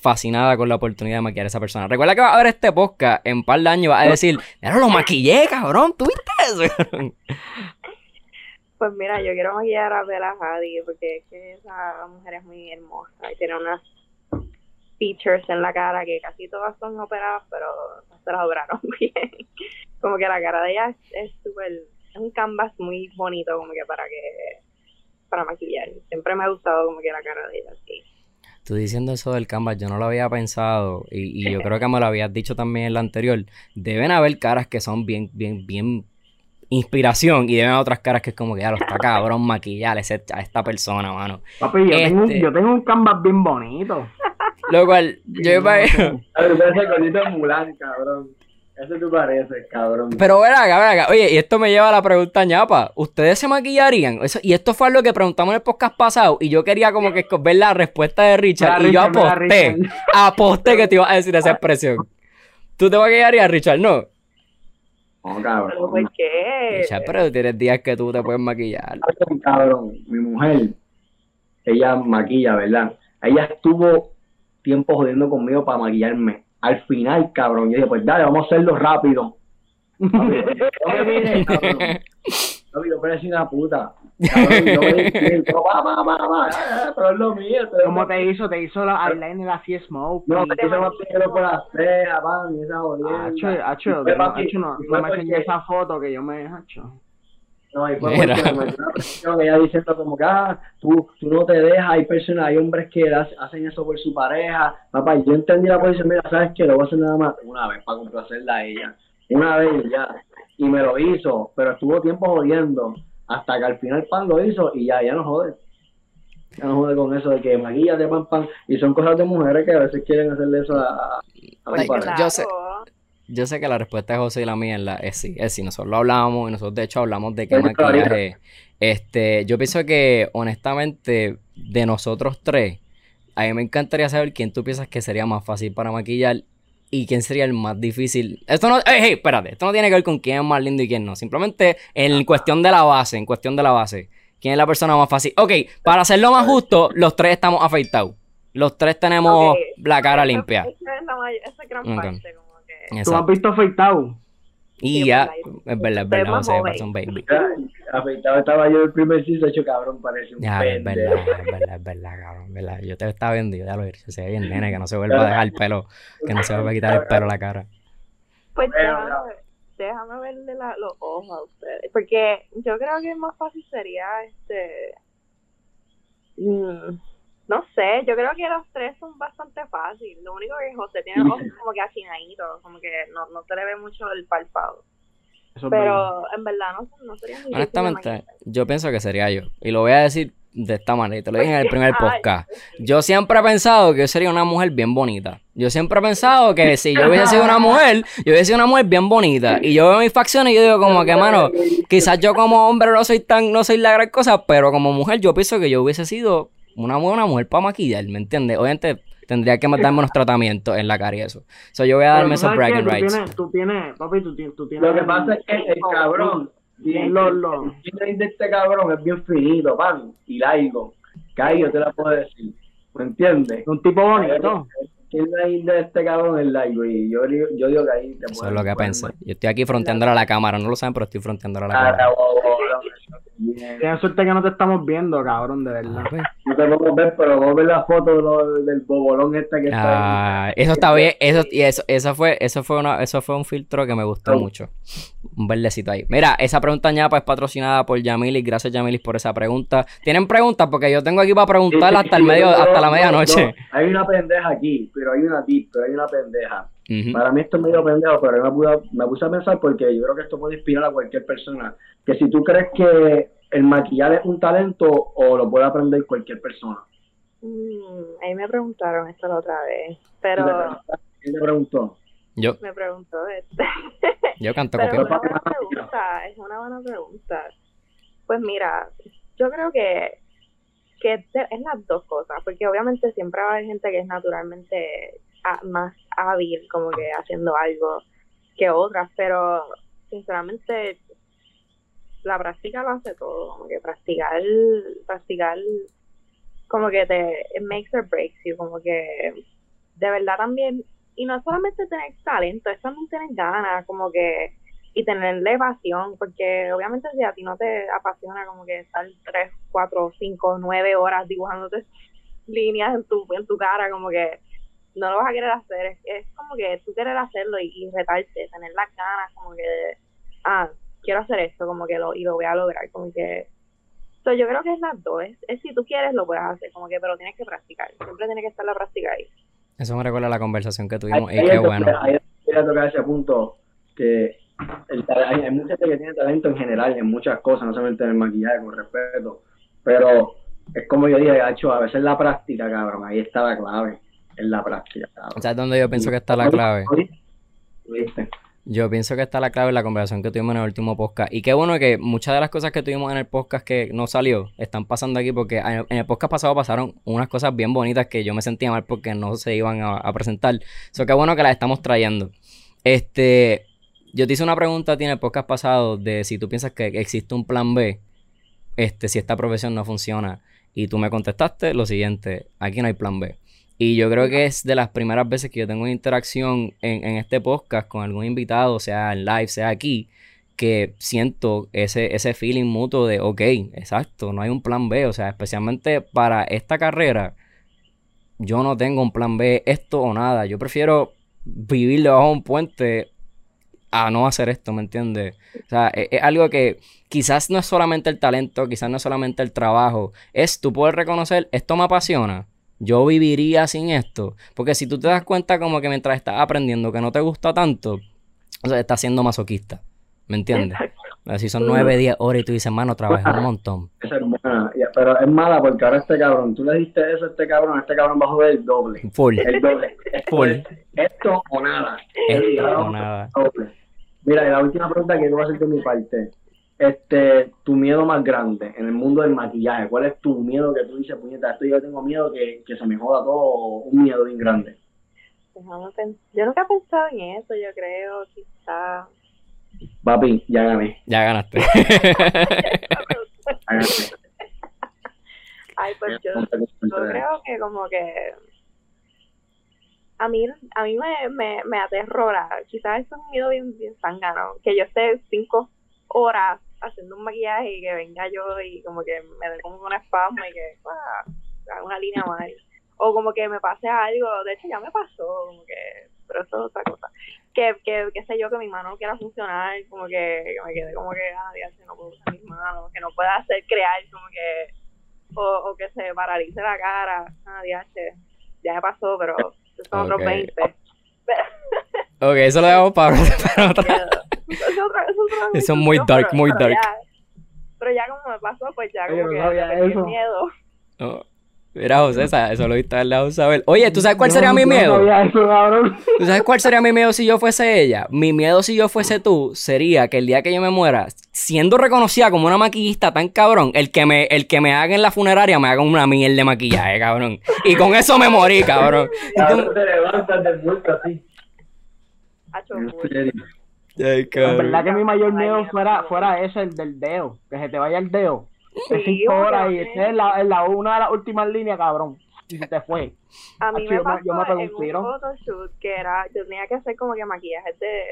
fascinada con la oportunidad de maquillar a esa persona. Recuerda que va a ver este podcast en un par de años y vas a decir, pero lo maquillé, cabrón, ¿tú viste eso? Pues mira, yo quiero maquillar a Bella Hadid porque es que esa mujer es muy hermosa y tiene unas features en la cara que casi todas son operadas, pero no se las operaron bien. Como que la cara de ella es es súper, es un canvas muy bonito como que para que, para maquillar. Siempre me ha gustado como que la cara de ella así. Tú diciendo eso del canvas, yo no lo había pensado y, y yo creo que me lo habías dicho también en la anterior. Deben haber caras que son bien, bien, bien inspiración y deben haber otras caras que es como que ya lo está cabrón maquillar a esta persona, mano. Papi, yo, tengo, Este- yo tengo un canvas bien bonito. Lo cual, yo No, sé. A ver, ese gordito Mulan, cabrón. Ese tú pareces, cabrón. Pero ven acá, ven acá. Oye, y esto me lleva a la pregunta ñapa. ¿Ustedes se maquillarían? Eso- y esto fue lo que preguntamos en el podcast pasado. Y yo quería como que ver la respuesta de Richard. Y yo Richard, aposté. Aposté que te ibas a decir esa expresión. ¿Tú te maquillarías, Richard? No. No, Pero cabrón. ¿por qué? Richard, pero tú tienes días que tú te puedes maquillar. Cabrón. Mi mujer, ella maquilla, ¿verdad? Ella estuvo tiempo jodiendo conmigo para maquillarme. Al final, cabrón, yo dije, pues dale, vamos a hacerlo rápido. Mires, cabrón. Yo parecía una puta. Cabrón, yo me dije, va, va, va, va, ah, pero es lo mío. pero- ¿Cómo te hizo? Te hizo la eyeliner así smoke. No, me hizo más primero por las cejas, pan, y esa jodienda. hacho, hacho, no, me enseñé porque- esa foto que yo me hacho. No, y fue Mira. porque me ella diciendo como que, ah, tú, tú no te dejas, hay personas, hay hombres que hace- hacen eso por su pareja. Papá, y yo entendí la posición, mira, ¿sabes qué? Lo voy a hacer nada más una vez para complacerla a ella. Una vez y ya. Y me lo hizo, pero estuvo tiempo jodiendo. Hasta que al final pan lo hizo y ya, ya no jode. Ya no jode con eso de que maquilla de pan pan. Y son cosas de mujeres que a veces quieren hacerle eso a, a, a pareja. yo sé- Claro. Yo sé que la respuesta de José y la mía es, la, es sí, es sí. Nosotros lo hablamos y nosotros de hecho hablamos de qué maquillaje. Este, yo pienso que honestamente de nosotros tres, a mí me encantaría saber quién tú piensas que sería más fácil para maquillar y quién sería el más difícil. Esto no, hey, hey, espérate, esto no tiene que ver con quién es más lindo y quién no. Simplemente en cuestión de la base, en cuestión de la base. ¿Quién es la persona más fácil? Ok, para hacerlo más justo, los tres estamos afeitados. Los tres tenemos la cara limpia. Esa es la may- esa es gran Ok. parte, que... ¿Tú has Exacto. visto afeitado? Y Sí, ya, verdad, es verdad, es verdad, José, joven. parece un baby. Afeitado estaba yo el primer sí, hecho cabrón, parece un Ya, es verdad, es verdad, es verdad, cabrón, verdad. Yo te estaba viendo yo ya lo he dicho, se ve bien nene, que no se vuelva a dejar el pelo, que no se vuelva a quitar el pelo a la cara. Pues déjame, déjame verle la- los ojos a ustedes. Porque yo creo que más fácil sería este. mm, no sé, yo creo que los tres son bastante fáciles. Lo único que José tiene los ojos como que achinaditos, como que no, no se le ve mucho el párpado. Eso. Pero en verdad no, no sería Honestamente, yo pienso que sería yo. Y lo voy a decir de esta manera, y te lo dije en el primer podcast. Yo siempre he pensado que yo sería una mujer bien bonita. Yo siempre he pensado que si yo hubiese sido una mujer, yo hubiese sido una mujer bien bonita. Y yo veo mis facciones y yo digo como que, mano, quizás yo como hombre no soy tan, no soy la gran cosa, pero como mujer yo pienso que yo hubiese sido una buena mujer para maquillar, ¿me entiendes? Obviamente tendría que darme unos tratamientos en la cara y eso. So yo voy a darme esos bragging qué, tú rights. tienes, tú tienes, papi, tú tienes, tú tienes Lo que pasa es que el cabrón, Bien, lo- lo- el de este cabrón es bien finito, pan, y largo. Que yo te la puedo decir. ¿Me entiendes? un tipo bonito. ¿Quién es de este cabrón es largo? Y yo, digo- yo digo que ahí te Eso es lo que pensé. Yo estoy aquí fronteándole a la cámara, no lo saben, pero estoy fronteándole a la cámara. Tienes suerte que no te estamos viendo, cabrón, de verdad. Ah, pues. No te podemos ver, pero vamos a ver la foto de lo- del bobolón este que está Ah, ahí. eso está bien, eso, y eso, eso fue, eso fue una, eso fue un filtro que me gustó mucho. Un verdecito ahí. Mira, esa pregunta ñapa es patrocinada por Yamilis. Gracias Yamilis por esa pregunta. ¿Tienen preguntas? Porque yo tengo aquí para preguntar Sí, sí, hasta el medio, no, hasta la no, medianoche. no. Hay una pendeja aquí, pero hay una tip, pero hay una pendeja. Para mí esto es medio pendejo, pero me puse, me puse a pensar porque yo creo que esto puede inspirar a cualquier persona. Que si tú crees que el maquillar es un talento o lo puede aprender cualquier persona. Mm, ahí me preguntaron esto la otra vez. Pero ¿Quién te preguntó? Yo, me preguntó este. yo canto Pero es una buena pregunta, es una buena pregunta. Pues mira, yo creo que, que es las dos cosas, porque obviamente siempre va a haber gente que es naturalmente más hábil como que haciendo algo que otras, pero sinceramente la práctica lo hace todo, como que practicar, practicar como que te makes or breaks you, como que de verdad también, y no solamente tener talento, es también tener ganas, como que, y tenerle pasión, porque obviamente si a ti no te apasiona como que estar tres, cuatro, cinco, nueve horas dibujándote líneas en tu, en tu cara, como que no lo vas a querer hacer, es, es como que tú querer hacerlo y, y retarte, tener las ganas, como que, ah, quiero hacer esto, como que lo, y lo voy a lograr, como que, so, yo creo que es las dos, es, es si tú quieres lo puedes hacer, como que, pero tienes que practicar, siempre tiene que estar la práctica ahí. Eso me recuerda a la conversación que tuvimos. Ahí- Y ahí qué bueno. ahí quería tocar ese punto que el hay, hay mucha gente que tiene talento en general en muchas cosas, no solamente en el maquillaje, con respeto, pero es como yo dije, hecho a veces la práctica, cabrón, ahí está la clave, en la práctica. ¿Sabes dónde yo pienso que está la clave? Yo pienso que está la clave en la conversación que tuvimos en el último podcast. Y qué bueno que muchas de las cosas que tuvimos en el podcast que no salió están pasando aquí porque en en el podcast pasado pasaron unas cosas bien bonitas que yo me sentía mal porque no se iban a, a presentar. Eso qué bueno que las estamos trayendo. Este, yo te hice una pregunta a ti en el podcast pasado de si tú piensas que existe un plan B, este, si esta profesión no funciona. Y tú me contestaste lo siguiente, aquí no hay plan B. Y yo creo que es de las primeras veces que yo tengo una interacción en, en este podcast con algún invitado, sea en live, sea aquí, que siento ese, ese feeling mutuo de, ok, exacto, no hay un plan B, o sea, especialmente para esta carrera, yo no tengo un plan B, esto o nada, yo prefiero vivir debajo de un puente a no hacer esto, ¿me entiendes? O sea, es, es, algo que quizás no es solamente el talento, quizás no es solamente el trabajo, es tú poder reconocer, esto me apasiona, yo viviría sin esto, porque si tú te das cuenta como que mientras estás aprendiendo que no te gusta tanto, o sea, estás siendo masoquista. ¿Me entiendes? Así son nueve, diez horas y tú dices, mano, trabajé un montón. Es buena, pero es mala porque ahora este cabrón, tú le diste eso a este cabrón, este cabrón va a joder el doble. Full. El doble. Full. Esto o nada. Esto o nada. Doble. Mira, y la última pregunta que yo voy a hacer de mi parte. Este, tu miedo más grande en el mundo del maquillaje, ¿cuál es tu miedo que tú dices, puñeta, esto yo tengo miedo que, que se me joda todo, un miedo bien grande? Yo nunca he pensado en eso, yo creo, quizá Papi, ya gané. Ya ganaste. Ay, pues yo, yo creo que como que a mí a mí me, me, me aterrora, quizás es un miedo bien, bien sangano, que yo esté cinco horas haciendo un maquillaje y que venga yo y como que me dé como una espasmo y que ah, una línea mal. O como que me pase algo, de hecho ya me pasó, como que, pero eso es otra cosa que, que, que sé yo, que mi mano no quiera funcionar, como que, que me quede como que, ah, Dios, no puedo usar mis manos, que no pueda hacer crear, como que, o, o que se paralice la cara, ah, Dios, ya me pasó, pero son otros 20. ok, eso lo dejamos para, para otra. Eso es otra, eso es otra Eso es muy dark, pero, muy pero dark. Ya, pero ya como me pasó, pues ya como Oye, que no me eso. miedo. No. Mira, José, esa- eso lo viste al lado saber. Oye, ¿tú sabes cuál sería No, mi no miedo? sabía eso, cabrón. ¿Tú sabes cuál sería mi miedo si yo fuese ella? Mi miedo si yo fuese tú sería que el día que yo me muera, siendo reconocida como una maquillista tan cabrón, el que me, el que me haga en la funeraria me haga una miel de maquillaje, cabrón. Y con eso me morí, cabrón. Cabrón, te levantas del muerto así. Ay, En verdad que mi mayor miedo fuera, fuera ese, el del dedo. Que se te vaya el dedo. Sí, De cinco horas y en la, en la, una de las últimas líneas, cabrón. Y se te fue. A mí me yo me- pasó yo me en un photoshoot que era, yo tenía que hacer como que maquillajes de,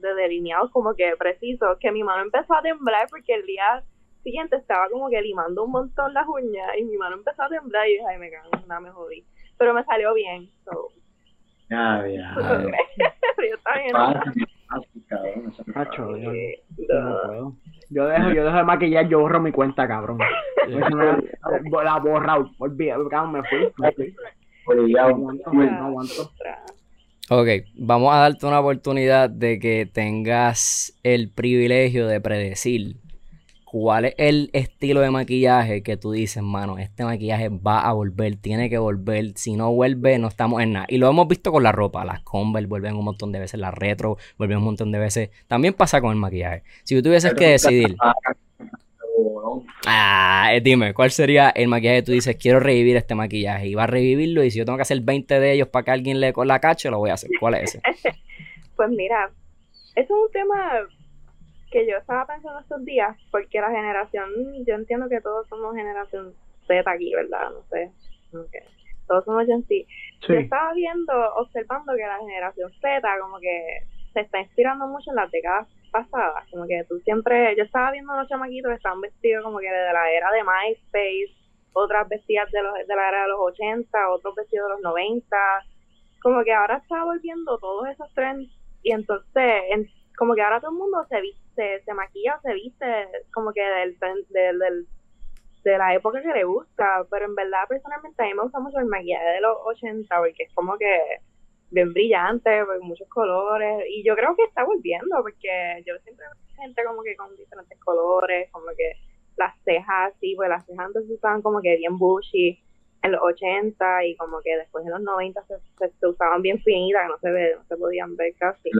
de delineados como que precisos, que mi mano empezó a temblar porque el día siguiente estaba como que limando un montón las uñas y mi mano empezó a temblar y dije, ay, me cago, en nada, me jodí. Pero me salió bien, so, Ya, ya. pero yo estaba bien. Cabrón. eso yo, yo no puedo. Yo dejo, yo dejo de maquillar, yo borro mi cuenta, cabrón. La, la borra, cabrón, me fui, me fui. No Obligado. aguanto, no aguanto. Ok, vamos a darte una oportunidad de que tengas el privilegio de predecir cuál es el estilo de maquillaje que tú dices, mano, este maquillaje va a volver, tiene que volver, si no vuelve no estamos en nada. Y lo hemos visto con la ropa, las Converse vuelven un montón de veces, las retro vuelven un montón de veces. También pasa con el maquillaje. Si tú tuvieses que decidir, ah, eh, dime, ¿cuál sería el maquillaje que tú dices, quiero revivir este maquillaje? Y va a revivirlo y si yo tengo que hacer 20 de ellos para que alguien le con la cache, lo voy a hacer. ¿Cuál es ese? Pues mira, eso es un tema que yo estaba pensando estos días, porque la generación, yo entiendo que todos somos generación Z aquí, ¿verdad? No sé. Todos somos Gen Z. Yo Sí. estaba viendo, observando que la generación Z como que se está inspirando mucho en las décadas pasadas. Como que tú siempre, yo estaba viendo unos chamaquitos que estaban vestidos como que de la era de MySpace, otras vestidas de, los, de la era de los 80, otros vestidos de los 90. Como que ahora está volviendo todos esos trends y entonces en- como que ahora todo el mundo se viste, se maquilla o se viste como que del, del, del de la época que le gusta, pero en verdad personalmente a mí me gusta mucho el maquillaje de los 80 porque es como que bien brillante, con muchos colores y yo creo que está volviendo porque yo siempre veo gente como que con diferentes colores, como que las cejas así, pues las cejas antes se usaban como que bien bushy en los 80 y como que después en los 90 se, se, se usaban bien finitas, que no se ve, no se podían ver casi.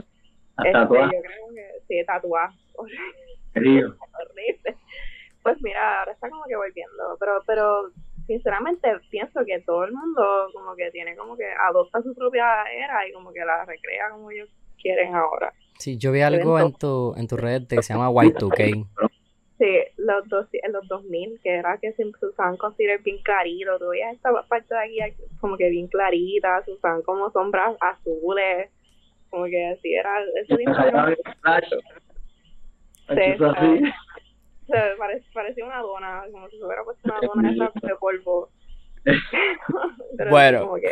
Este, yo creo que sí, tatuajes, Río. horrible. Pues mira, ahora está como que volviendo, pero pero sinceramente pienso que todo el mundo como que tiene como que adopta su propia era y como que la recrea como ellos quieren ahora. Sí, yo vi algo en tu, en tu red que se llama Y2K. Sí, los dos, en los 2000, que era que siempre se usaban concealer bien clarito, tú veías esta parte de aquí como que bien clarita, se usaban como sombras azules, como que así era, ese así. se parece, parecía una dona, como si se hubiera puesto una dona esa de polvo. Pero Bueno. como que-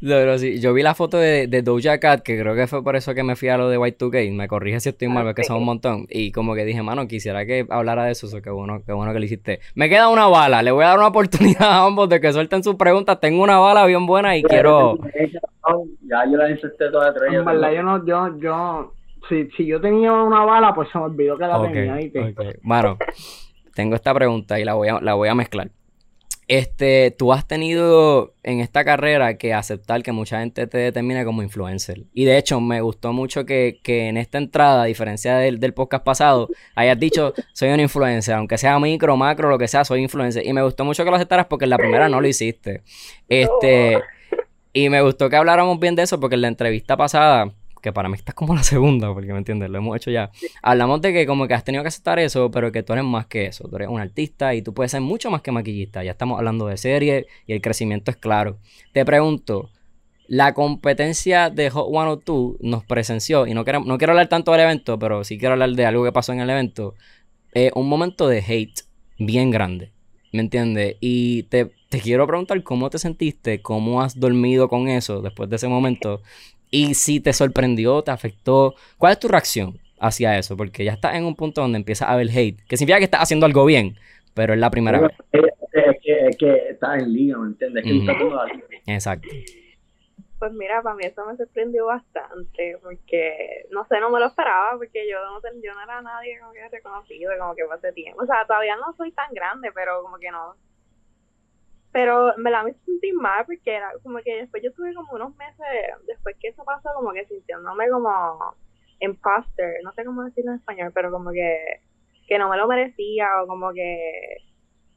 No, pero sí, yo vi la foto de, de Doja Cat, que creo que fue por eso que me fui a lo de Y2K. Me corrige si estoy mal, Ah, porque son un montón. Y como que dije, mano, quisiera que hablara de eso. eso qué bueno, qué bueno que lo hiciste. Me queda una bala. Le voy a dar una oportunidad a ambos de que suelten sus preguntas. Tengo una bala bien buena y quiero. Ya yo la inserté todas tres. En verdad, yo no, yo, yo, si, si yo tenía una bala, pues se me olvidó que la tenía. ¿viste? ok. Mano, tengo esta pregunta y la voy a, la voy a mezclar. Este, tú has tenido en esta carrera que aceptar que mucha gente te determine como influencer. Y de hecho, me gustó mucho que, que en esta entrada, a diferencia del, del podcast pasado, hayas dicho, soy un influencer, aunque sea micro, macro, lo que sea, soy influencer. Y me gustó mucho que lo aceptaras porque en la primera no lo hiciste. Este, y me gustó que habláramos bien de eso porque en la entrevista pasada, que para mí esta es como la segunda, porque me entiendes, lo hemos hecho ya. Hablamos de que como que has tenido que aceptar eso, pero que tú eres más que eso. Tú eres un artista y tú puedes ser mucho más que maquillista. Ya estamos hablando de serie y el crecimiento es claro. Te pregunto, la competencia de Hot 102 nos presenció, y no quiero, no quiero hablar tanto del evento, pero sí quiero hablar de algo que pasó en el evento. un momento de hate bien grande. ¿Me entiendes? Y te, te quiero preguntar cómo te sentiste, cómo has dormido con eso después de ese momento. Y si te sorprendió, te afectó. ¿Cuál es tu reacción hacia eso? Porque ya estás en un punto donde empieza a haber hate, que significa que estás haciendo algo bien, pero es la primera vez. Es, es que, es que estás en liga, ¿me entiendes? Es que la liga. Exacto. Pues mira, para mí eso me sorprendió bastante, porque, no sé, no me lo esperaba, porque yo no, yo no era nadie como que reconocido, como que hace tiempo. O sea, todavía no soy tan grande, pero como que no. Pero en verdad me sentí mal, porque era como que después yo estuve como unos meses, después que eso pasó, como que sintiéndome como imposter, no sé cómo decirlo en español, pero como que, que no me lo merecía, o como que...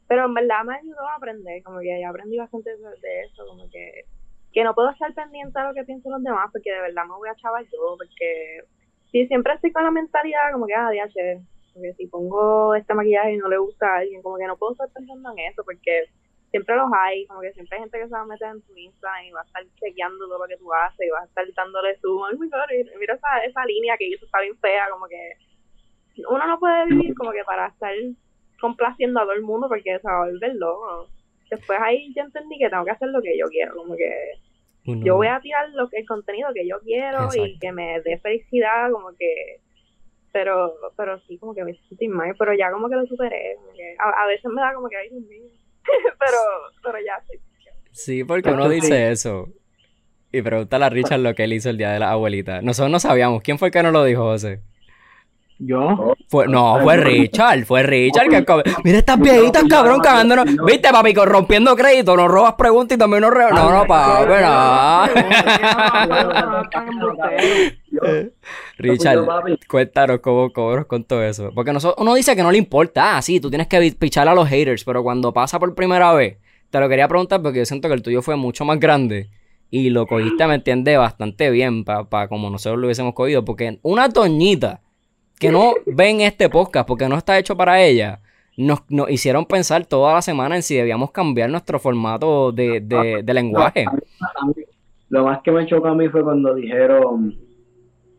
Pero en verdad me ayudó a aprender, como que ya aprendí bastante de eso, como que que no puedo estar pendiente de lo que piensan los demás porque de verdad me voy a chaval yo porque si siempre estoy con la mentalidad como que ah DH porque si pongo este maquillaje y no le gusta a alguien como que no puedo estar pensando en eso porque siempre los hay como que siempre hay gente que se va a meter en tu Instagram y va a estar chequeando todo lo que tú haces y va a estar dándole zoom. Oh my God, y mira esa, esa línea que hizo está bien fea como que uno no puede vivir como que para estar complaciendo a todo el mundo porque se va a volver loco. Después ahí yo entendí que tengo que hacer lo que yo quiero como que Uno- yo voy a tirar lo que el contenido que yo quiero y que me dé felicidad como que pero pero sí como que me sentí mal pero ya como que lo superé como que a, a veces me da como que ay Dios mío pero pero ya sí Sí, porque uno dice eso. Y pregúntale a Richard lo que él hizo el día de la abuelita. Nosotros no sabíamos. ¿Quién fue el que nos lo dijo, José? Yo, Fue, no, fue Richard, fue Richard que Mira estas viejitas, cabrón, cagándonos. Viste, papi, rompiendo crédito, nos robas preguntas y también nos re... No, no, papi, no. Richard, cuéntanos cómo, cómo nos contó eso. Porque nosotros, uno dice que no le importa. Ah, sí, tú tienes que pichar a los haters, pero cuando pasa por primera vez, te lo quería preguntar porque yo siento que el tuyo fue mucho más grande. Y lo cogiste, me entiendes, bastante bien para como nosotros lo hubiésemos cogido. Porque una doñita que no ven este podcast porque no está hecho para ella, nos, nos hicieron pensar toda la semana en si debíamos cambiar nuestro formato de, de- de lenguaje. lo más que me chocó a mí fue cuando dijeron,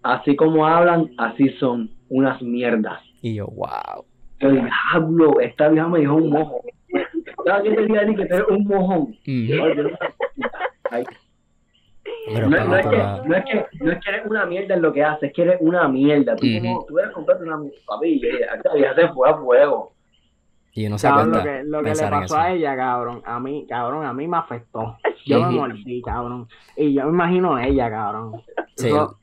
así como hablan, así son, unas mierdas. Y yo, wow. Yo dije, diablo, esta vieja me dijo un mojo. Estaba que te que eres un mojón. Sé. Ay, Pero no, no es que, no, es que, no es que eres una mierda en lo que haces, es que eres una mierda. Tú, Ujú. como, tú eres completo una mierda. Papi, vieja se fue a fuego. Y uno se cabrón, lo que, lo que le pasó a ella, cabrón, a mí, cabrón, a mí me afectó. Yo me mordí, cabrón. Y yo me imagino a ella, cabrón. Sí. Eso-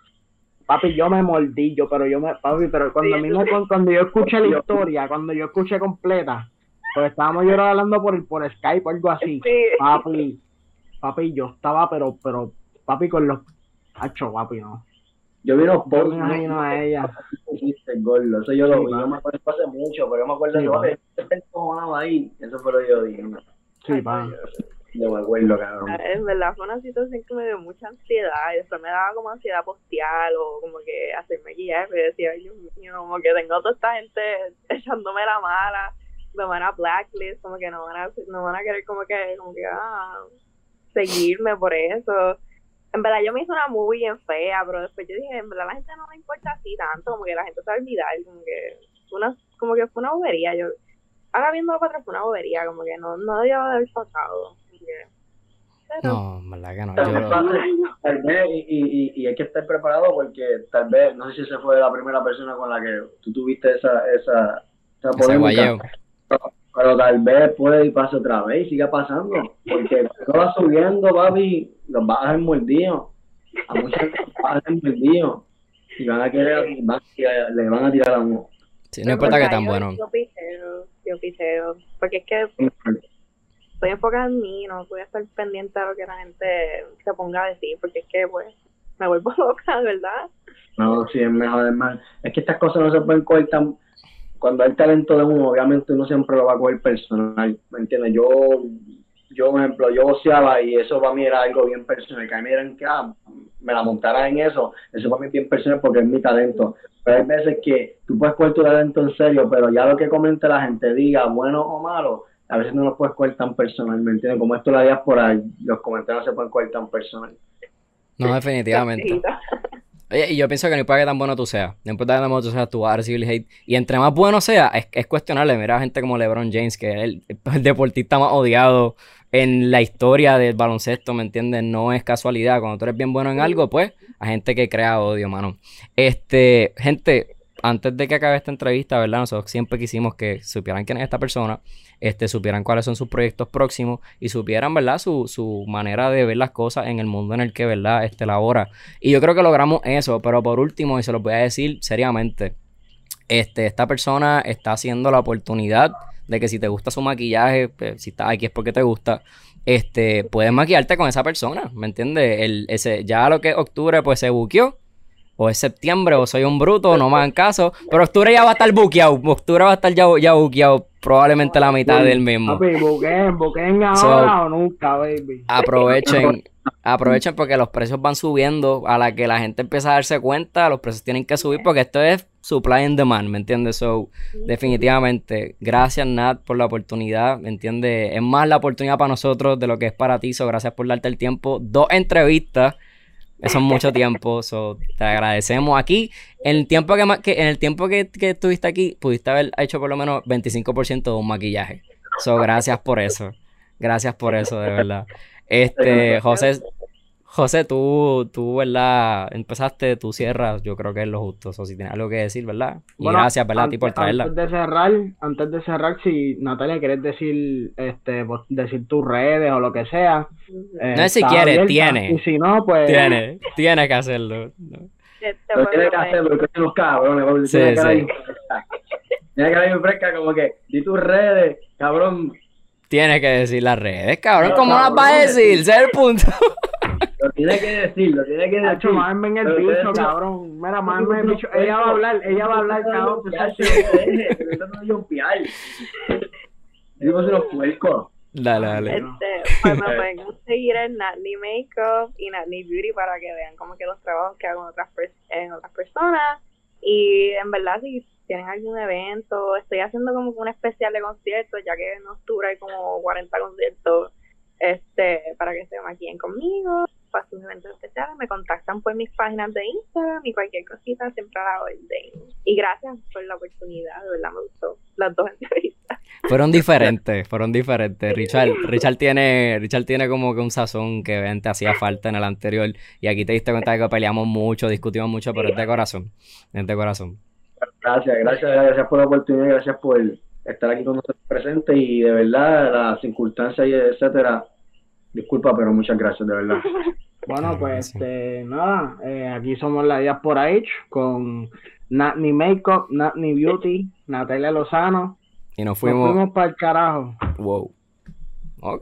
papi, yo me mordí, yo, pero yo me, papi, pero cuando a mí me, cuando yo escuché la historia, cuando yo escuché completa, pues estábamos yo hablando por, por Skype o algo así. sí Papi, papi, yo estaba, pero, pero, papi, con los, hacho, papi, no. Yo vi Yo posts. me imagino a ella. gordo. Eso yo lo vi. pa. Yo me acuerdo hace mucho, pero yo me acuerdo Sí, de pa. que está encojonado ahí. Eso fue lo que yo dije. Sí, papi. Yo me acuerdo, cabrón. en verdad fue una situación que me dio mucha ansiedad y después me daba como ansiedad postear o como que hacer maquillaje pero yo decía ay Dios mío como que tengo toda esta gente echándome la mala me van a blacklist como que no van a no van a querer como que como que ah seguirme por eso en verdad yo me hice una muy bien fea pero después yo dije en verdad la gente no me importa así tanto como que la gente se va a olvidar como que fue una, como que fue una bobería. Yo, ahora viendo para atrás fue una bobería, como que no, no debió de haber pasado. Pero, No, en verdad que no. Tal Yo- vez, tal vez, y, y, y hay que estar preparado porque tal vez, no sé si esa fue la primera persona con la que tú tuviste esa, esa, esa polémica. Pero tal vez puede y pase otra vez y siga pasando, porque no va subiendo, papi, los vas a dejar mordidos, a muchos los vas a dejar mordidos, y van a querer, van a- le van a tirar a uno. Sí, no importa que tan yo- bueno. Yo piseo, yo piseo. Porque es que estoy enfocada en mí, no voy a estar pendiente a lo que la gente se ponga a decir, porque es que, pues, me vuelvo loca, de verdad. No, sí, es mejor, es más. Es que estas cosas no se pueden coger tan... Cuando hay talento de uno, obviamente uno siempre lo va a coger personal, ¿me entiendes? Yo, yo, por ejemplo, yo boceaba y eso para mí era algo bien personal, que a mí me eran que ah, me la montara en eso, eso para mí es bien personal porque es mi talento. Pero hay veces que tú puedes coger tu talento en serio, pero ya lo que comente la gente, diga bueno o malo, a veces no lo puedes coger tan personal, ¿me entiendes? Como esto la diáspora, los comentarios no se pueden coger tan personal. No, definitivamente. Oye, y yo pienso que no importa que tan bueno tú seas, no importa que tan bueno tú seas, tú vas a hate. Y entre más bueno sea, es, es cuestionable. Mira a gente como LeBron James, que es el, el deportista más odiado en la historia del baloncesto, ¿me entiendes? No es casualidad. Cuando tú eres bien bueno en algo, pues, a gente que crea odio, mano. Este, gente, antes de que acabe esta entrevista, ¿verdad? Nosotros siempre quisimos que supieran quién es esta persona, este, supieran cuáles son sus proyectos próximos y supieran, ¿verdad? Su, su manera de ver las cosas en el mundo en el que, ¿verdad? Este, labora. Y yo creo que logramos eso, pero por último, y se los voy a decir seriamente, este, esta persona está haciendo la oportunidad de que si te gusta su maquillaje, pues, si estás aquí es porque te gusta, este, puedes maquillarte con esa persona, ¿me entiendes? El, ese, ya lo que es octubre, pues se buqueó, o es septiembre, o soy un bruto, no me hagan caso, pero octubre ya va a estar buqueado, octubre va a estar ya, ya buqueado, probablemente la mitad del mismo. Papi, buquen, buquen ahora So- o nunca, baby. Aprovechen, aprovechen porque los precios van subiendo. A la que la gente empieza a darse cuenta, los precios tienen que subir porque esto es supply and demand, ¿me entiendes? So, definitivamente, gracias Nat por la oportunidad, ¿me entiendes? Es más la oportunidad para nosotros de lo que es para ti, so gracias por darte el tiempo. Dos entrevistas, eso es mucho tiempo, so te agradecemos aquí. En el tiempo que, que- en el tiempo que, que estuviste aquí, pudiste haber hecho por lo menos 25% de un maquillaje. So, gracias por eso. Gracias por eso, de verdad. Este, José, José, tú, tú, ¿verdad? Empezaste, tú cierras, yo creo que es lo justo. O si tienes algo que decir, ¿verdad? Y Bueno, gracias, ¿verdad? A ti por antes- traerla. Antes de cerrar, antes de cerrar, si Natalia quieres decir, este, decir tus redes o lo que sea. eh, No es si está quiere, abierta. tiene. Y si no, pues. Tiene, tiene que hacerlo. No. Tiene que bueno, hacer porque son los cabrones, Sí, tiene cara sí. Tiene cara bien fresca, como que, di tus redes, cabrón, Tiene que decir las redes, cabrón. ¿Cómo las cabrón. va a decir? Ese es el punto. Lo tiene que decir, lo tiene que decir. Nacho, mámenme en el bicho, no- cabrón. Mira, en el bicho. Ella va a hablar, ella va a hablar, cabrón. tú sabes que- de jumpear. Digo, unos puercos. Dale, dale. Este, pues me pueden seguir en Natney Makeup y Natney Beauty para que vean como que los trabajos que hago en otras, pers- en otras personas. Y en verdad, si tienen algún evento, estoy haciendo como que un especial de conciertos, ya que en octubre hay como 40 conciertos, este, para que se maquillen conmigo, para sus eventos especiales, me contactan por mis páginas de Instagram y cualquier cosita siempre a la orden. Y gracias por la oportunidad, de verdad me gustó las dos entrevistas. Fueron diferentes, fueron diferentes. Richard, Richard tiene, Richard tiene como que un sazón que ven, te hacía falta en el anterior. Y aquí te diste cuenta de que peleamos mucho, discutimos mucho, pero es de corazón. Es de corazón. Gracias, gracias, gracias por la oportunidad, gracias por estar aquí con nosotros presentes y de verdad las circunstancias y etcétera. Disculpa, pero muchas gracias, de verdad. Bueno, pues este, nada, eh, aquí somos la Diaspora H con Natney Makeup, Natney Beauty, Natalia Lozano. Y nos Nos fuimos. fuimos para el carajo. Wow. Ok.